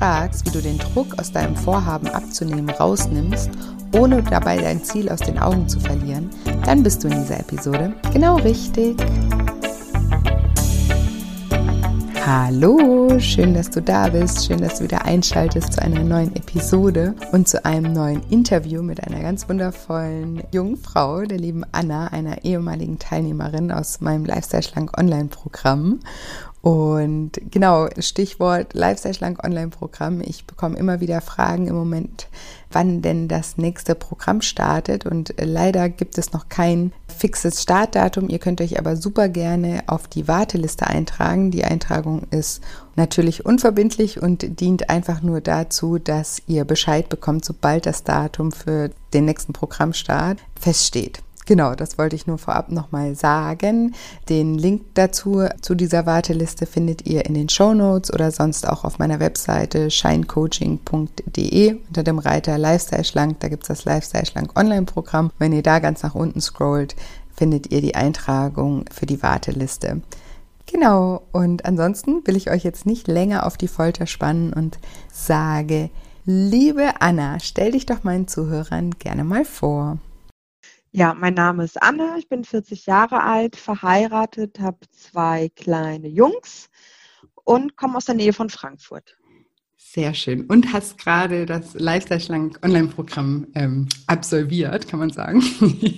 Fragst, wie du den Druck aus deinem Vorhaben abzunehmen rausnimmst, ohne dabei dein Ziel aus den Augen zu verlieren, dann bist du in dieser Episode genau richtig. Hallo, schön, dass du da bist, schön, dass du wieder einschaltest zu einer neuen Episode und zu einem neuen Interview mit einer ganz wundervollen jungen Frau, der lieben Anna, einer ehemaligen Teilnehmerin aus meinem Lifestyle Schlank Online Programm. Und genau, Stichwort Lifestyle Schlank Online-Programm. Ich bekomme immer wieder Fragen im Moment, wann denn das nächste Programm startet. Und leider gibt es noch kein fixes Startdatum. Ihr könnt euch aber super gerne auf die Warteliste eintragen. Die Eintragung ist natürlich unverbindlich und dient einfach nur dazu, dass ihr Bescheid bekommt, sobald das Datum für den nächsten Programmstart feststeht. Genau, das wollte ich nur vorab nochmal sagen. Den Link dazu, zu dieser Warteliste, findet ihr in den Show Notes oder sonst auch auf meiner Webseite shinecoaching.de unter dem Reiter Lifestyle Schlank. Da gibt es das Lifestyle Schlank Online-Programm. Wenn ihr da ganz nach unten scrollt, findet ihr die Eintragung für die Warteliste. Genau, und ansonsten will ich euch jetzt nicht länger auf die Folter spannen und sage, liebe Anna, stell dich doch meinen Zuhörern gerne mal vor. Ja, mein Name ist Anne, ich bin 40 Jahre alt, verheiratet, habe zwei kleine Jungs und komme aus der Nähe von Frankfurt. Sehr schön. Und hast gerade das Lifestyle Schlank Online-Programm ähm, absolviert, kann man sagen.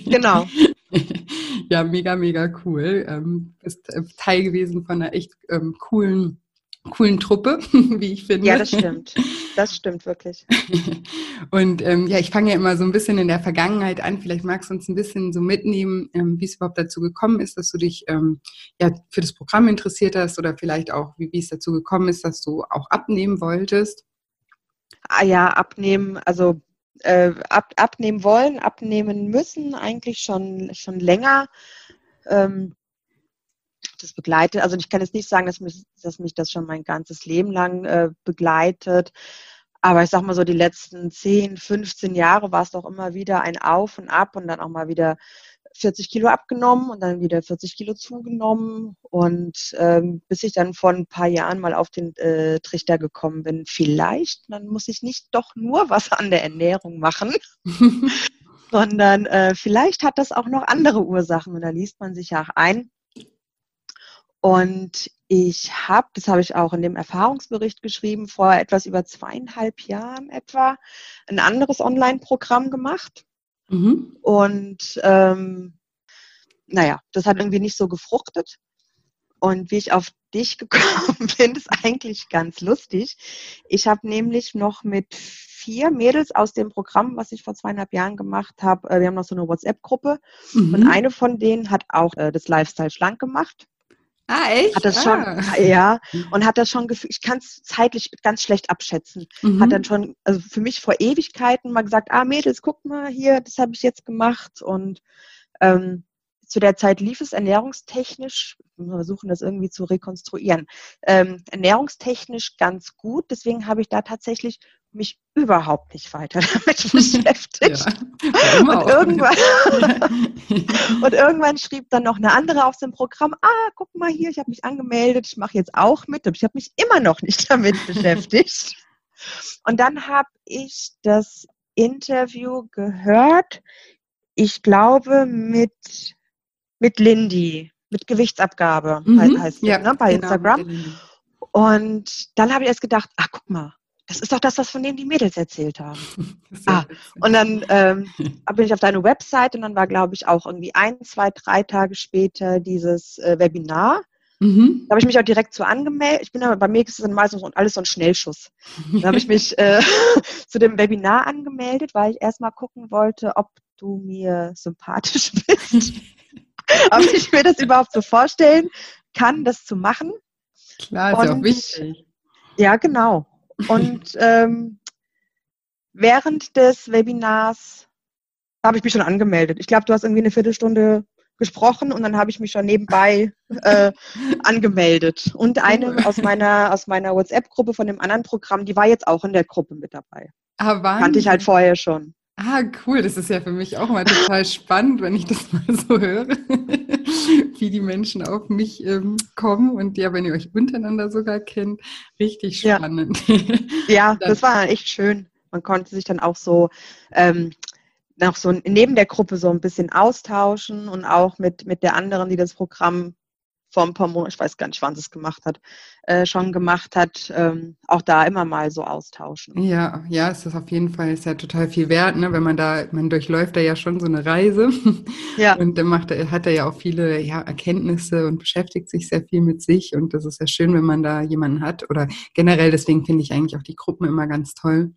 Genau. ja, mega, mega cool. Ähm, bist äh, Teil gewesen von einer echt ähm, coolen coolen Truppe, wie ich finde. Ja, das stimmt. Das stimmt wirklich. Und ähm, ja, ich fange ja immer so ein bisschen in der Vergangenheit an. Vielleicht magst du uns ein bisschen so mitnehmen, ähm, wie es überhaupt dazu gekommen ist, dass du dich ähm, ja für das Programm interessiert hast oder vielleicht auch, wie, wie es dazu gekommen ist, dass du auch abnehmen wolltest. Ah ja, abnehmen, also äh, ab, abnehmen wollen, abnehmen müssen, eigentlich schon, schon länger. Ähm, das begleitet. Also ich kann jetzt nicht sagen, dass mich, dass mich das schon mein ganzes Leben lang äh, begleitet. Aber ich sag mal so, die letzten 10, 15 Jahre war es doch immer wieder ein Auf und Ab und dann auch mal wieder 40 Kilo abgenommen und dann wieder 40 Kilo zugenommen. Und ähm, bis ich dann vor ein paar Jahren mal auf den äh, Trichter gekommen bin, vielleicht, dann muss ich nicht doch nur was an der Ernährung machen, sondern äh, vielleicht hat das auch noch andere Ursachen. Und da liest man sich ja auch ein, und ich habe, das habe ich auch in dem Erfahrungsbericht geschrieben, vor etwas über zweieinhalb Jahren etwa ein anderes Online-Programm gemacht. Mhm. Und ähm, naja, das hat irgendwie nicht so gefruchtet. Und wie ich auf dich gekommen bin, ist eigentlich ganz lustig. Ich habe nämlich noch mit vier Mädels aus dem Programm, was ich vor zweieinhalb Jahren gemacht habe, äh, wir haben noch so eine WhatsApp-Gruppe. Mhm. Und eine von denen hat auch äh, das Lifestyle schlank gemacht. Ah, echt? Hat das schon, ah. ja, und hat das schon gefühlt, ich kann es zeitlich ganz schlecht abschätzen. Mhm. Hat dann schon, also für mich vor Ewigkeiten mal gesagt, ah Mädels, guck mal hier, das habe ich jetzt gemacht. Und ähm, zu der Zeit lief es ernährungstechnisch, wir versuchen das irgendwie zu rekonstruieren, ähm, ernährungstechnisch ganz gut. Deswegen habe ich da tatsächlich mich überhaupt nicht weiter damit beschäftigt. Ja, und, irgendwann, und irgendwann schrieb dann noch eine andere auf dem Programm, ah, guck mal hier, ich habe mich angemeldet, ich mache jetzt auch mit. Und ich habe mich immer noch nicht damit beschäftigt. Und dann habe ich das Interview gehört, ich glaube mit, mit Lindy, mit Gewichtsabgabe mhm, heißt ja, ne, bei genau, Instagram. Und dann habe ich erst gedacht, ach guck mal, das ist doch das, was von dem die Mädels erzählt haben. ah, und dann ähm, bin ich auf deine Website und dann war, glaube ich, auch irgendwie ein, zwei, drei Tage später dieses äh, Webinar. Mhm. Da habe ich mich auch direkt zu angemeldet. Ich bin aber, bei mir ist es dann meistens alles so ein Schnellschuss. Da habe ich mich äh, zu dem Webinar angemeldet, weil ich erstmal gucken wollte, ob du mir sympathisch bist. ob ich mir das überhaupt so vorstellen kann, das zu machen. Klar, ist Und, ja auch wichtig. Ja, genau. Und ähm, während des Webinars habe ich mich schon angemeldet. Ich glaube, du hast irgendwie eine Viertelstunde gesprochen und dann habe ich mich schon nebenbei äh, angemeldet. Und eine aus meiner, aus meiner WhatsApp-Gruppe von dem anderen Programm, die war jetzt auch in der Gruppe mit dabei. Ah, Kannte ich halt vorher schon. Ah, cool. Das ist ja für mich auch mal total spannend, wenn ich das mal so höre, wie die Menschen auf mich ähm, kommen und ja, wenn ihr euch untereinander sogar kennt, richtig spannend. Ja, ja das war echt schön. Man konnte sich dann auch so ähm, noch so neben der Gruppe so ein bisschen austauschen und auch mit, mit der anderen, die das Programm vor ein paar Monaten, ich weiß gar nicht, wann sie es gemacht hat, äh, schon gemacht hat, ähm, auch da immer mal so austauschen. Ja, ja, es ist auf jeden Fall ist ja total viel wert, ne? wenn man da, man durchläuft da ja schon so eine Reise ja. und dann macht hat er ja auch viele ja, Erkenntnisse und beschäftigt sich sehr viel mit sich und das ist ja schön, wenn man da jemanden hat oder generell, deswegen finde ich eigentlich auch die Gruppen immer ganz toll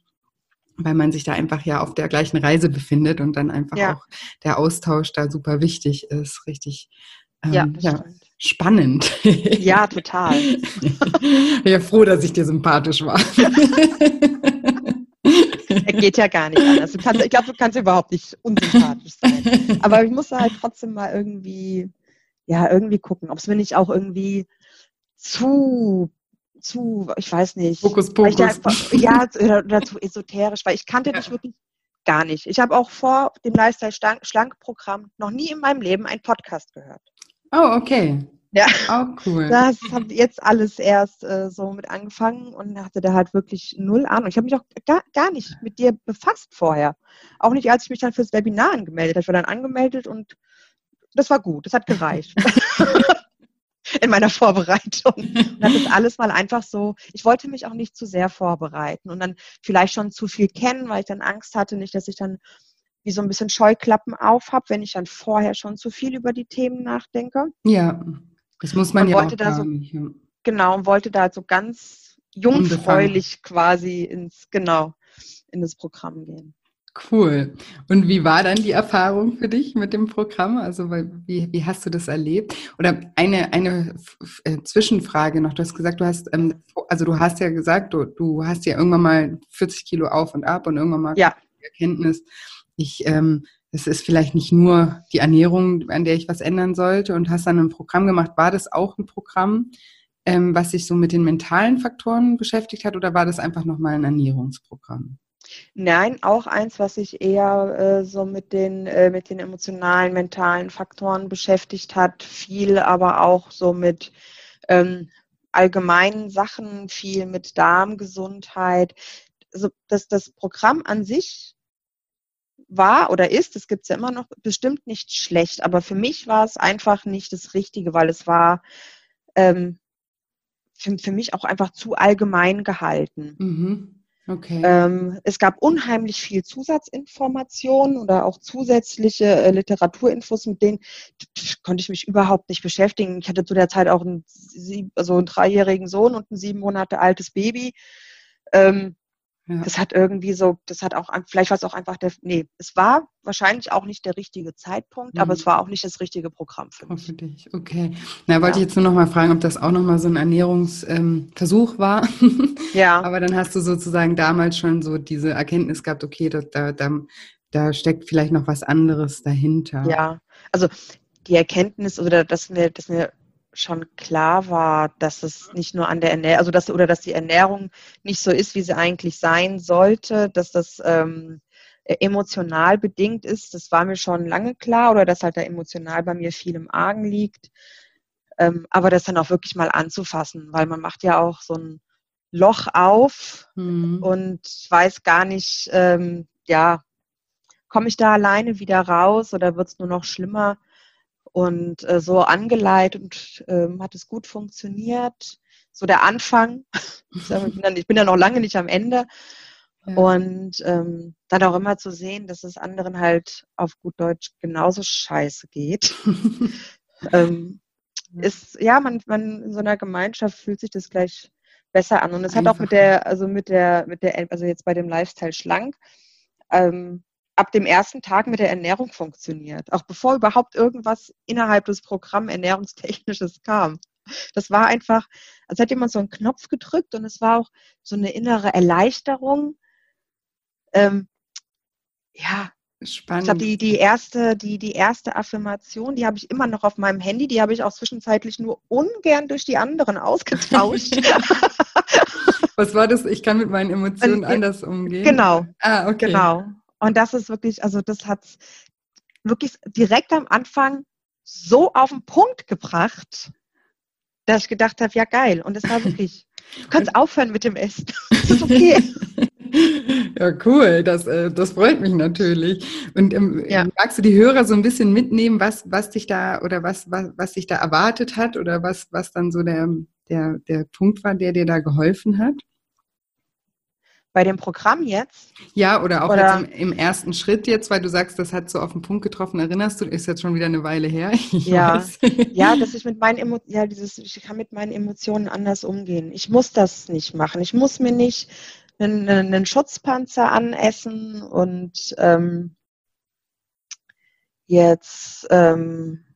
weil man sich da einfach ja auf der gleichen Reise befindet und dann einfach ja. auch der Austausch da super wichtig ist. Richtig ähm, ja, ja spannend. Ja, total. ja, froh, dass ich dir sympathisch war. Er geht ja gar nicht anders. Kannst, ich glaube, du kannst überhaupt nicht unsympathisch sein. Aber ich muss halt trotzdem mal irgendwie, ja, irgendwie gucken, ob es mir nicht auch irgendwie zu zu, ich weiß nicht. Fokus, Fokus. Einfach, ja, oder, oder, zu esoterisch, weil ich kannte ja. dich wirklich gar nicht. Ich habe auch vor dem Lifestyle-Schlank-Programm noch nie in meinem Leben einen Podcast gehört. Oh, okay. Ja, auch cool. Das habe jetzt alles erst äh, so mit angefangen und hatte da halt wirklich null Ahnung. Ich habe mich auch gar, gar nicht mit dir befasst vorher. Auch nicht, als ich mich dann fürs Webinar angemeldet habe. Ich war dann angemeldet und das war gut. Das hat gereicht. in meiner Vorbereitung. Und das ist alles mal einfach so, ich wollte mich auch nicht zu sehr vorbereiten und dann vielleicht schon zu viel kennen, weil ich dann Angst hatte, nicht, dass ich dann wie so ein bisschen Scheuklappen auf habe, wenn ich dann vorher schon zu viel über die Themen nachdenke. Ja, das muss man und ja auch da so. Genau, und wollte da so ganz jungfräulich quasi ins, genau, in das Programm gehen. Cool. Und wie war dann die Erfahrung für dich mit dem Programm? Also wie, wie hast du das erlebt? Oder eine, eine äh, Zwischenfrage noch. Du hast gesagt, du hast, ähm, also du hast ja gesagt, du, du hast ja irgendwann mal 40 Kilo auf und ab und irgendwann mal ja. die Erkenntnis, ich, ähm, es ist vielleicht nicht nur die Ernährung, an der ich was ändern sollte und hast dann ein Programm gemacht. War das auch ein Programm, ähm, was sich so mit den mentalen Faktoren beschäftigt hat oder war das einfach nochmal ein Ernährungsprogramm? Nein, auch eins, was sich eher äh, so mit den, äh, mit den emotionalen, mentalen Faktoren beschäftigt hat, viel aber auch so mit ähm, allgemeinen Sachen, viel mit Darmgesundheit. Also das, das Programm an sich war oder ist, das gibt es ja immer noch, bestimmt nicht schlecht, aber für mich war es einfach nicht das Richtige, weil es war ähm, für, für mich auch einfach zu allgemein gehalten. Mhm. Okay. Ähm, es gab unheimlich viel Zusatzinformationen oder auch zusätzliche äh, Literaturinfos, mit denen konnte ich mich überhaupt nicht beschäftigen. Ich hatte zu der Zeit auch einen, also einen dreijährigen Sohn und ein sieben Monate altes Baby. Ähm, ja. Das hat irgendwie so, das hat auch, vielleicht war es auch einfach der, nee, es war wahrscheinlich auch nicht der richtige Zeitpunkt, mhm. aber es war auch nicht das richtige Programm für mich. Für dich, okay. Na, wollte ja. ich jetzt nur noch mal fragen, ob das auch noch mal so ein Ernährungsversuch ähm, war. Ja. aber dann hast du sozusagen damals schon so diese Erkenntnis gehabt, okay, da, da, da, da steckt vielleicht noch was anderes dahinter. Ja, also die Erkenntnis oder dass mir, dass mir schon klar war, dass es nicht nur an der Ernährung, also dass oder dass die Ernährung nicht so ist, wie sie eigentlich sein sollte, dass das ähm, emotional bedingt ist, das war mir schon lange klar oder dass halt da emotional bei mir viel im Argen liegt. Ähm, aber das dann auch wirklich mal anzufassen, weil man macht ja auch so ein Loch auf mhm. und weiß gar nicht, ähm, ja, komme ich da alleine wieder raus oder wird es nur noch schlimmer? Und äh, so angeleitet und ähm, hat es gut funktioniert. So der Anfang. ich, bin dann, ich bin ja noch lange nicht am Ende. Ja. Und ähm, dann auch immer zu sehen, dass es anderen halt auf gut Deutsch genauso scheiße geht. ähm, ist, ja, man, man in so einer Gemeinschaft fühlt sich das gleich besser an. Und es hat auch mit der, also mit der, mit der, also jetzt bei dem Lifestyle schlank, ähm, ab dem ersten Tag mit der Ernährung funktioniert. Auch bevor überhaupt irgendwas innerhalb des Programms Ernährungstechnisches kam. Das war einfach, als hätte jemand so einen Knopf gedrückt und es war auch so eine innere Erleichterung. Ähm, ja, Spannend. Ich glaube, die, die, erste, die, die erste Affirmation, die habe ich immer noch auf meinem Handy, die habe ich auch zwischenzeitlich nur ungern durch die anderen ausgetauscht. Was war das? Ich kann mit meinen Emotionen und, anders umgehen. Genau. Ah, okay. Genau. Und das ist wirklich, also das hat wirklich direkt am Anfang so auf den Punkt gebracht, dass ich gedacht habe, ja geil. Und es war wirklich, du kannst aufhören mit dem Essen. Das ist okay. Ja, cool. Das, äh, das freut mich natürlich. Und ähm, ja. magst du die Hörer so ein bisschen mitnehmen, was, was dich da oder was, was, was dich da erwartet hat oder was, was dann so der, der, der Punkt war, der dir da geholfen hat? Bei dem Programm jetzt? Ja, oder auch oder? Im, im, ersten Schritt jetzt, weil du sagst, das hat so auf den Punkt getroffen. Erinnerst du, ist jetzt schon wieder eine Weile her. Ich ja, ja, dass ich mit meinen Emotionen, ja, dieses, ich kann mit meinen Emotionen anders umgehen. Ich muss das nicht machen. Ich muss mir nicht einen, einen Schutzpanzer anessen und ähm, jetzt ähm,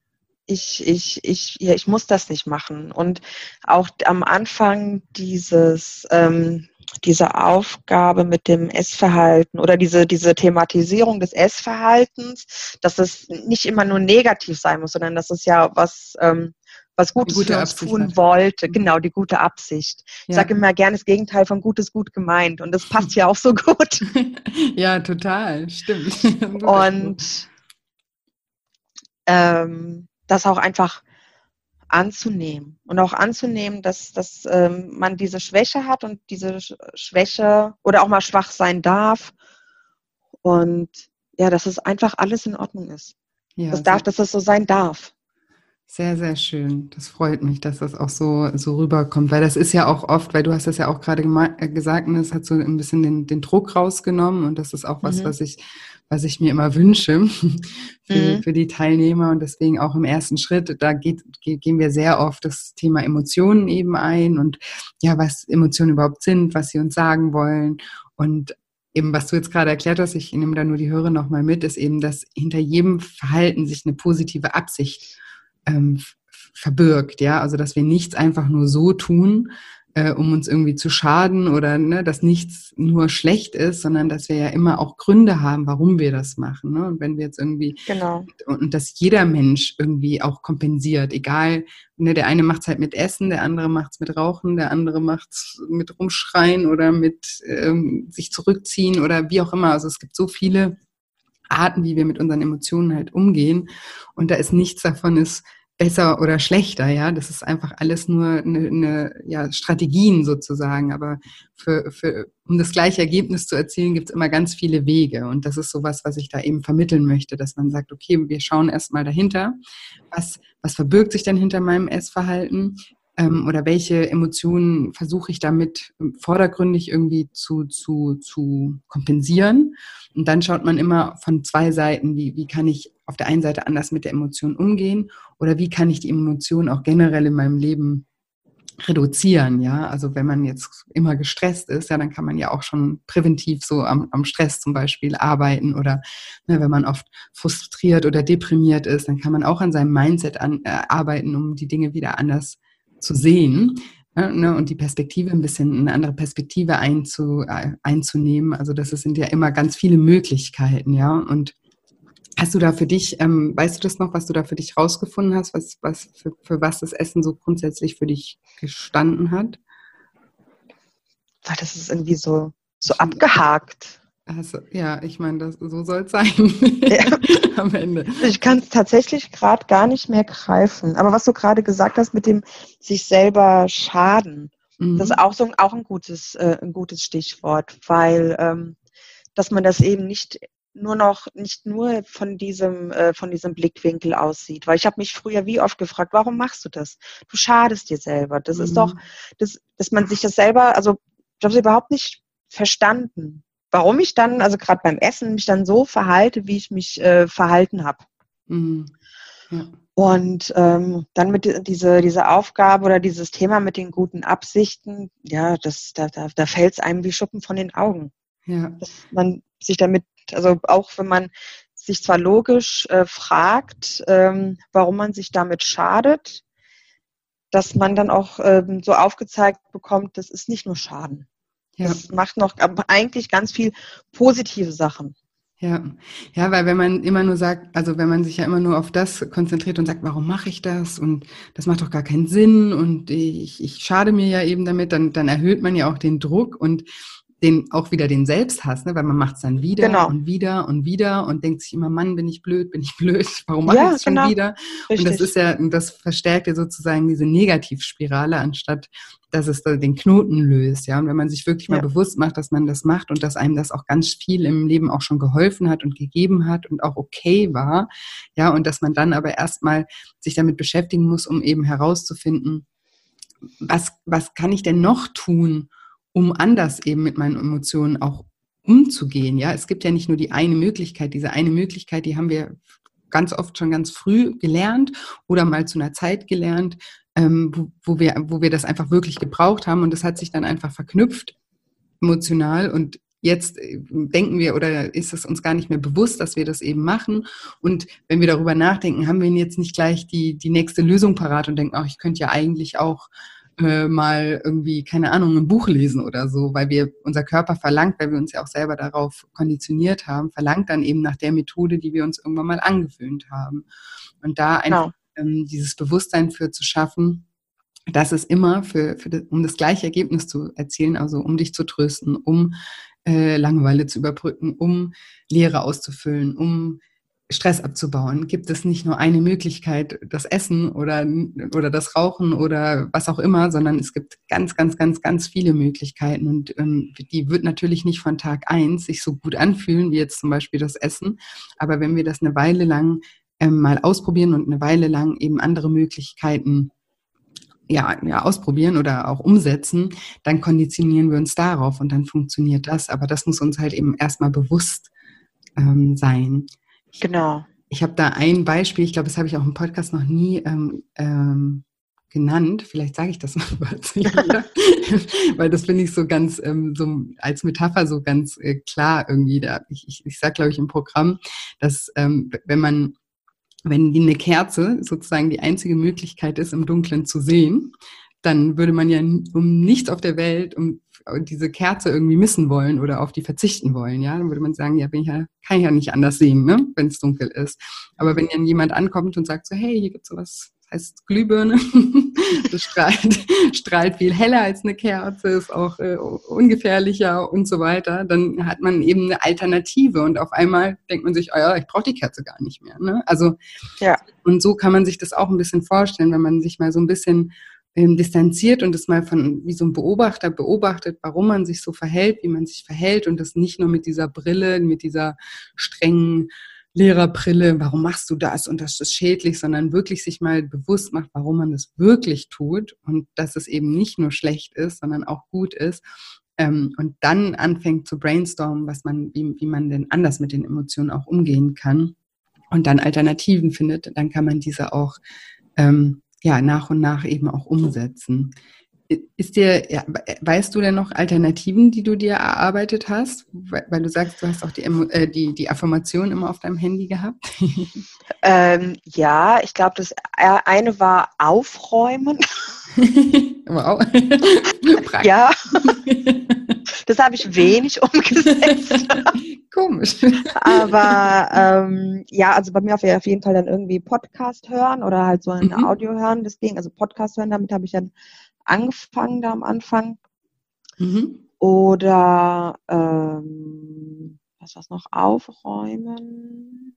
ich, ich, ich, ja, ich muss das nicht machen. Und auch am Anfang dieses ähm, diese Aufgabe mit dem Essverhalten oder diese, diese Thematisierung des Essverhaltens, dass es nicht immer nur negativ sein muss, sondern dass es ja was, ähm, was Gutes für uns Absicht tun hat. wollte. Genau, die gute Absicht. Ja. Ich sage immer gerne das Gegenteil von gut ist gut gemeint und das passt ja auch so gut. ja, total, stimmt. und ähm, das auch einfach anzunehmen und auch anzunehmen, dass, dass ähm, man diese Schwäche hat und diese Schwäche oder auch mal schwach sein darf und ja, dass es einfach alles in Ordnung ist. Ja, das darf, dass es so sein darf. Sehr, sehr schön. Das freut mich, dass das auch so, so rüberkommt, weil das ist ja auch oft, weil du hast das ja auch gerade äh, gesagt, und das hat so ein bisschen den, den Druck rausgenommen und das ist auch was, mhm. was ich, was ich mir immer wünsche für, mhm. für die Teilnehmer. Und deswegen auch im ersten Schritt, da geht, gehen wir sehr oft das Thema Emotionen eben ein und ja, was Emotionen überhaupt sind, was sie uns sagen wollen. Und eben, was du jetzt gerade erklärt hast, ich nehme da nur die Hörer nochmal mit, ist eben, dass hinter jedem Verhalten sich eine positive Absicht ähm, verbirgt, ja, also dass wir nichts einfach nur so tun, äh, um uns irgendwie zu schaden oder ne, dass nichts nur schlecht ist, sondern dass wir ja immer auch Gründe haben, warum wir das machen. Ne? Und wenn wir jetzt irgendwie genau. und, und dass jeder Mensch irgendwie auch kompensiert, egal, ne, der eine macht es halt mit Essen, der andere macht es mit Rauchen, der andere macht es mit Rumschreien oder mit ähm, sich zurückziehen oder wie auch immer. Also es gibt so viele Arten, wie wir mit unseren Emotionen halt umgehen. Und da ist nichts davon ist besser oder schlechter, ja. Das ist einfach alles nur eine, eine ja, Strategien sozusagen. Aber für, für, um das gleiche Ergebnis zu erzielen, gibt es immer ganz viele Wege. Und das ist sowas, was ich da eben vermitteln möchte, dass man sagt, okay, wir schauen erstmal dahinter. Was, was verbirgt sich denn hinter meinem Essverhalten? Ähm, oder welche Emotionen versuche ich damit vordergründig irgendwie zu, zu, zu kompensieren. Und dann schaut man immer von zwei Seiten, wie, wie kann ich auf der einen Seite anders mit der Emotion umgehen oder wie kann ich die Emotion auch generell in meinem Leben reduzieren, ja. Also wenn man jetzt immer gestresst ist, ja, dann kann man ja auch schon präventiv so am, am Stress zum Beispiel arbeiten oder ne, wenn man oft frustriert oder deprimiert ist, dann kann man auch an seinem Mindset an, äh, arbeiten, um die Dinge wieder anders zu sehen ne, und die Perspektive ein bisschen, eine andere Perspektive einzu, äh, einzunehmen. Also das sind ja immer ganz viele Möglichkeiten, ja. Und hast du da für dich, ähm, weißt du das noch, was du da für dich rausgefunden hast, was, was für, für was das Essen so grundsätzlich für dich gestanden hat? Das ist irgendwie so, so abgehakt. Also, ja, ich meine, so soll es sein ja. am Ende. Ich kann es tatsächlich gerade gar nicht mehr greifen. Aber was du gerade gesagt hast mit dem sich selber schaden, mhm. das ist auch so auch ein gutes, äh, ein gutes Stichwort, weil ähm, dass man das eben nicht nur noch nicht nur von diesem äh, von diesem Blickwinkel aussieht, weil ich habe mich früher wie oft gefragt, warum machst du das? Du schadest dir selber. Das mhm. ist doch, das, dass man sich das selber, also ich habe es überhaupt nicht verstanden warum ich dann, also gerade beim Essen, mich dann so verhalte, wie ich mich äh, verhalten habe. Mhm. Ja. Und ähm, dann mit diese, diese Aufgabe oder dieses Thema mit den guten Absichten, ja, das, da, da, da fällt es einem wie Schuppen von den Augen. Ja. Dass man sich damit, also auch wenn man sich zwar logisch äh, fragt, ähm, warum man sich damit schadet, dass man dann auch ähm, so aufgezeigt bekommt, das ist nicht nur Schaden. Ja. Das macht noch eigentlich ganz viel positive Sachen. Ja, ja, weil wenn man immer nur sagt, also wenn man sich ja immer nur auf das konzentriert und sagt, warum mache ich das und das macht doch gar keinen Sinn und ich, ich schade mir ja eben damit, dann, dann erhöht man ja auch den Druck und den auch wieder den Selbsthass, ne? weil man macht es dann wieder genau. und wieder und wieder und denkt sich immer, Mann, bin ich blöd, bin ich blöd, warum mache ja, ich es schon genau. wieder? Richtig. Und das ist ja, das verstärkt ja sozusagen diese Negativspirale, anstatt dass es da den Knoten löst, ja. Und wenn man sich wirklich ja. mal bewusst macht, dass man das macht und dass einem das auch ganz viel im Leben auch schon geholfen hat und gegeben hat und auch okay war, ja, und dass man dann aber erstmal sich damit beschäftigen muss, um eben herauszufinden, was, was kann ich denn noch tun, um anders eben mit meinen Emotionen auch umzugehen. Ja, es gibt ja nicht nur die eine Möglichkeit. Diese eine Möglichkeit, die haben wir ganz oft schon ganz früh gelernt oder mal zu einer Zeit gelernt, ähm, wo, wo, wir, wo wir das einfach wirklich gebraucht haben und das hat sich dann einfach verknüpft emotional und jetzt äh, denken wir oder ist es uns gar nicht mehr bewusst, dass wir das eben machen. Und wenn wir darüber nachdenken, haben wir jetzt nicht gleich die, die nächste Lösung parat und denken, ach, ich könnte ja eigentlich auch äh, mal irgendwie, keine Ahnung, ein Buch lesen oder so, weil wir, unser Körper verlangt, weil wir uns ja auch selber darauf konditioniert haben, verlangt dann eben nach der Methode, die wir uns irgendwann mal angewöhnt haben. Und da einfach genau. ähm, dieses Bewusstsein für zu schaffen, dass es immer für, für das, um das gleiche Ergebnis zu erzielen, also um dich zu trösten, um äh, Langeweile zu überbrücken, um Leere auszufüllen, um Stress abzubauen, gibt es nicht nur eine Möglichkeit, das Essen oder, oder das Rauchen oder was auch immer, sondern es gibt ganz, ganz, ganz, ganz viele Möglichkeiten. Und ähm, die wird natürlich nicht von Tag eins sich so gut anfühlen, wie jetzt zum Beispiel das Essen. Aber wenn wir das eine Weile lang ähm, mal ausprobieren und eine Weile lang eben andere Möglichkeiten ja, ja, ausprobieren oder auch umsetzen, dann konditionieren wir uns darauf und dann funktioniert das. Aber das muss uns halt eben erstmal bewusst ähm, sein. Genau. Ich habe da ein Beispiel, ich glaube, das habe ich auch im Podcast noch nie ähm, ähm, genannt. Vielleicht sage ich das mal wieder, weil das finde ich so ganz, ähm, so als Metapher so ganz äh, klar irgendwie. Da, ich ich, ich sage, glaube ich, im Programm, dass ähm, wenn man wenn eine Kerze sozusagen die einzige Möglichkeit ist, im Dunkeln zu sehen, dann würde man ja um nichts auf der Welt, um diese Kerze irgendwie missen wollen oder auf die verzichten wollen, ja, dann würde man sagen, ja, bin ich ja, kann ich ja nicht anders sehen, ne, wenn es dunkel ist. Aber wenn dann jemand ankommt und sagt so, hey, hier gibt's sowas, heißt Glühbirne, das strahlt, strahlt viel heller als eine Kerze, ist auch äh, ungefährlicher und so weiter, dann hat man eben eine Alternative und auf einmal denkt man sich, oh ja, ich brauche die Kerze gar nicht mehr. Ne? Also ja. und so kann man sich das auch ein bisschen vorstellen, wenn man sich mal so ein bisschen ähm, distanziert und es mal von wie so ein Beobachter beobachtet, warum man sich so verhält, wie man sich verhält und das nicht nur mit dieser Brille, mit dieser strengen Lehrerbrille, warum machst du das und das ist schädlich, sondern wirklich sich mal bewusst macht, warum man das wirklich tut und dass es eben nicht nur schlecht ist, sondern auch gut ist. Ähm, und dann anfängt zu brainstormen, was man, wie, wie man denn anders mit den Emotionen auch umgehen kann und dann Alternativen findet, dann kann man diese auch ähm, ja, nach und nach eben auch umsetzen. Ist dir, ja, weißt du denn noch Alternativen, die du dir erarbeitet hast? Weil, weil du sagst, du hast auch die, äh, die, die Affirmation immer auf deinem Handy gehabt. Ähm, ja, ich glaube, das äh, eine war Aufräumen. wow. ja. Das habe ich wenig umgesetzt. Komisch. Aber ähm, ja, also bei mir auf jeden Fall dann irgendwie Podcast hören oder halt so ein mhm. Audio hören, das ging. Also Podcast hören, damit habe ich dann angefangen da am Anfang. Mhm. Oder ähm, was war's noch? Aufräumen.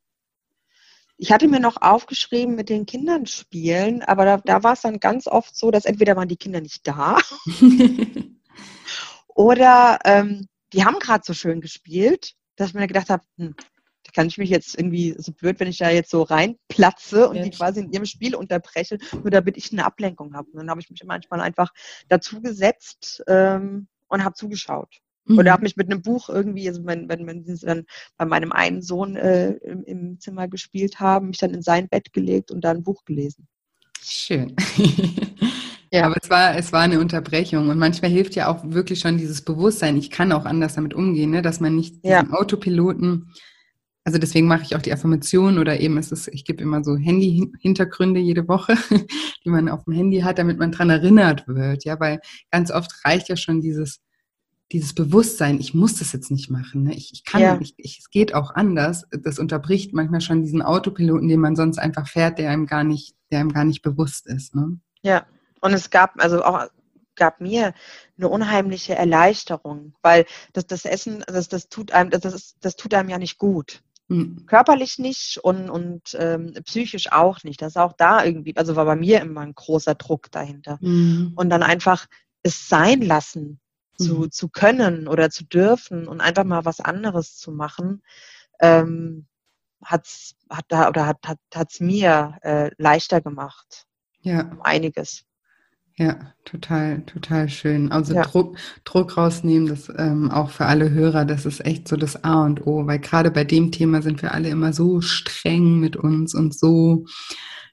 Ich hatte mir noch aufgeschrieben mit den Kindern spielen, aber da, da war es dann ganz oft so, dass entweder waren die Kinder nicht da oder ähm, die haben gerade so schön gespielt, dass ich mir gedacht habe, hm, da kann ich mich jetzt irgendwie so blöd, wenn ich da jetzt so reinplatze und ja. die quasi in ihrem Spiel unterbreche, nur damit ich eine Ablenkung habe. Und dann habe ich mich manchmal einfach dazu gesetzt ähm, und habe zugeschaut. Mhm. Oder habe mich mit einem Buch irgendwie, also wenn, wenn, wenn sie dann bei meinem einen Sohn äh, im, im, Zimmer gespielt haben, mich dann in sein Bett gelegt und da ein Buch gelesen. Schön. ja, aber es war, es war eine Unterbrechung und manchmal hilft ja auch wirklich schon dieses Bewusstsein, ich kann auch anders damit umgehen, ne? dass man nicht diesen ja. Autopiloten also deswegen mache ich auch die Affirmation oder eben ist es, ich gebe immer so Handy-Hintergründe jede Woche, die man auf dem Handy hat, damit man dran erinnert wird. Ja, weil ganz oft reicht ja schon dieses, dieses Bewusstsein, ich muss das jetzt nicht machen. Ne? Ich, ich kann, ja. ich, ich, es geht auch anders. Das unterbricht manchmal schon diesen Autopiloten, den man sonst einfach fährt, der einem gar nicht, der einem gar nicht bewusst ist. Ne? Ja, und es gab also auch gab mir eine unheimliche Erleichterung, weil das, das Essen, das, das tut einem, das, das, das tut einem ja nicht gut. Mhm. Körperlich nicht und, und ähm, psychisch auch nicht. Das ist auch da irgendwie, also war bei mir immer ein großer Druck dahinter. Mhm. Und dann einfach es sein lassen, zu, mhm. zu können oder zu dürfen und einfach mal was anderes zu machen, ähm, hat's, hat da oder hat hat hat's mir äh, leichter gemacht. Ja. Um einiges. Ja, total, total schön. Also ja. Druck, Druck rausnehmen, das ähm, auch für alle Hörer, das ist echt so das A und O, weil gerade bei dem Thema sind wir alle immer so streng mit uns und so,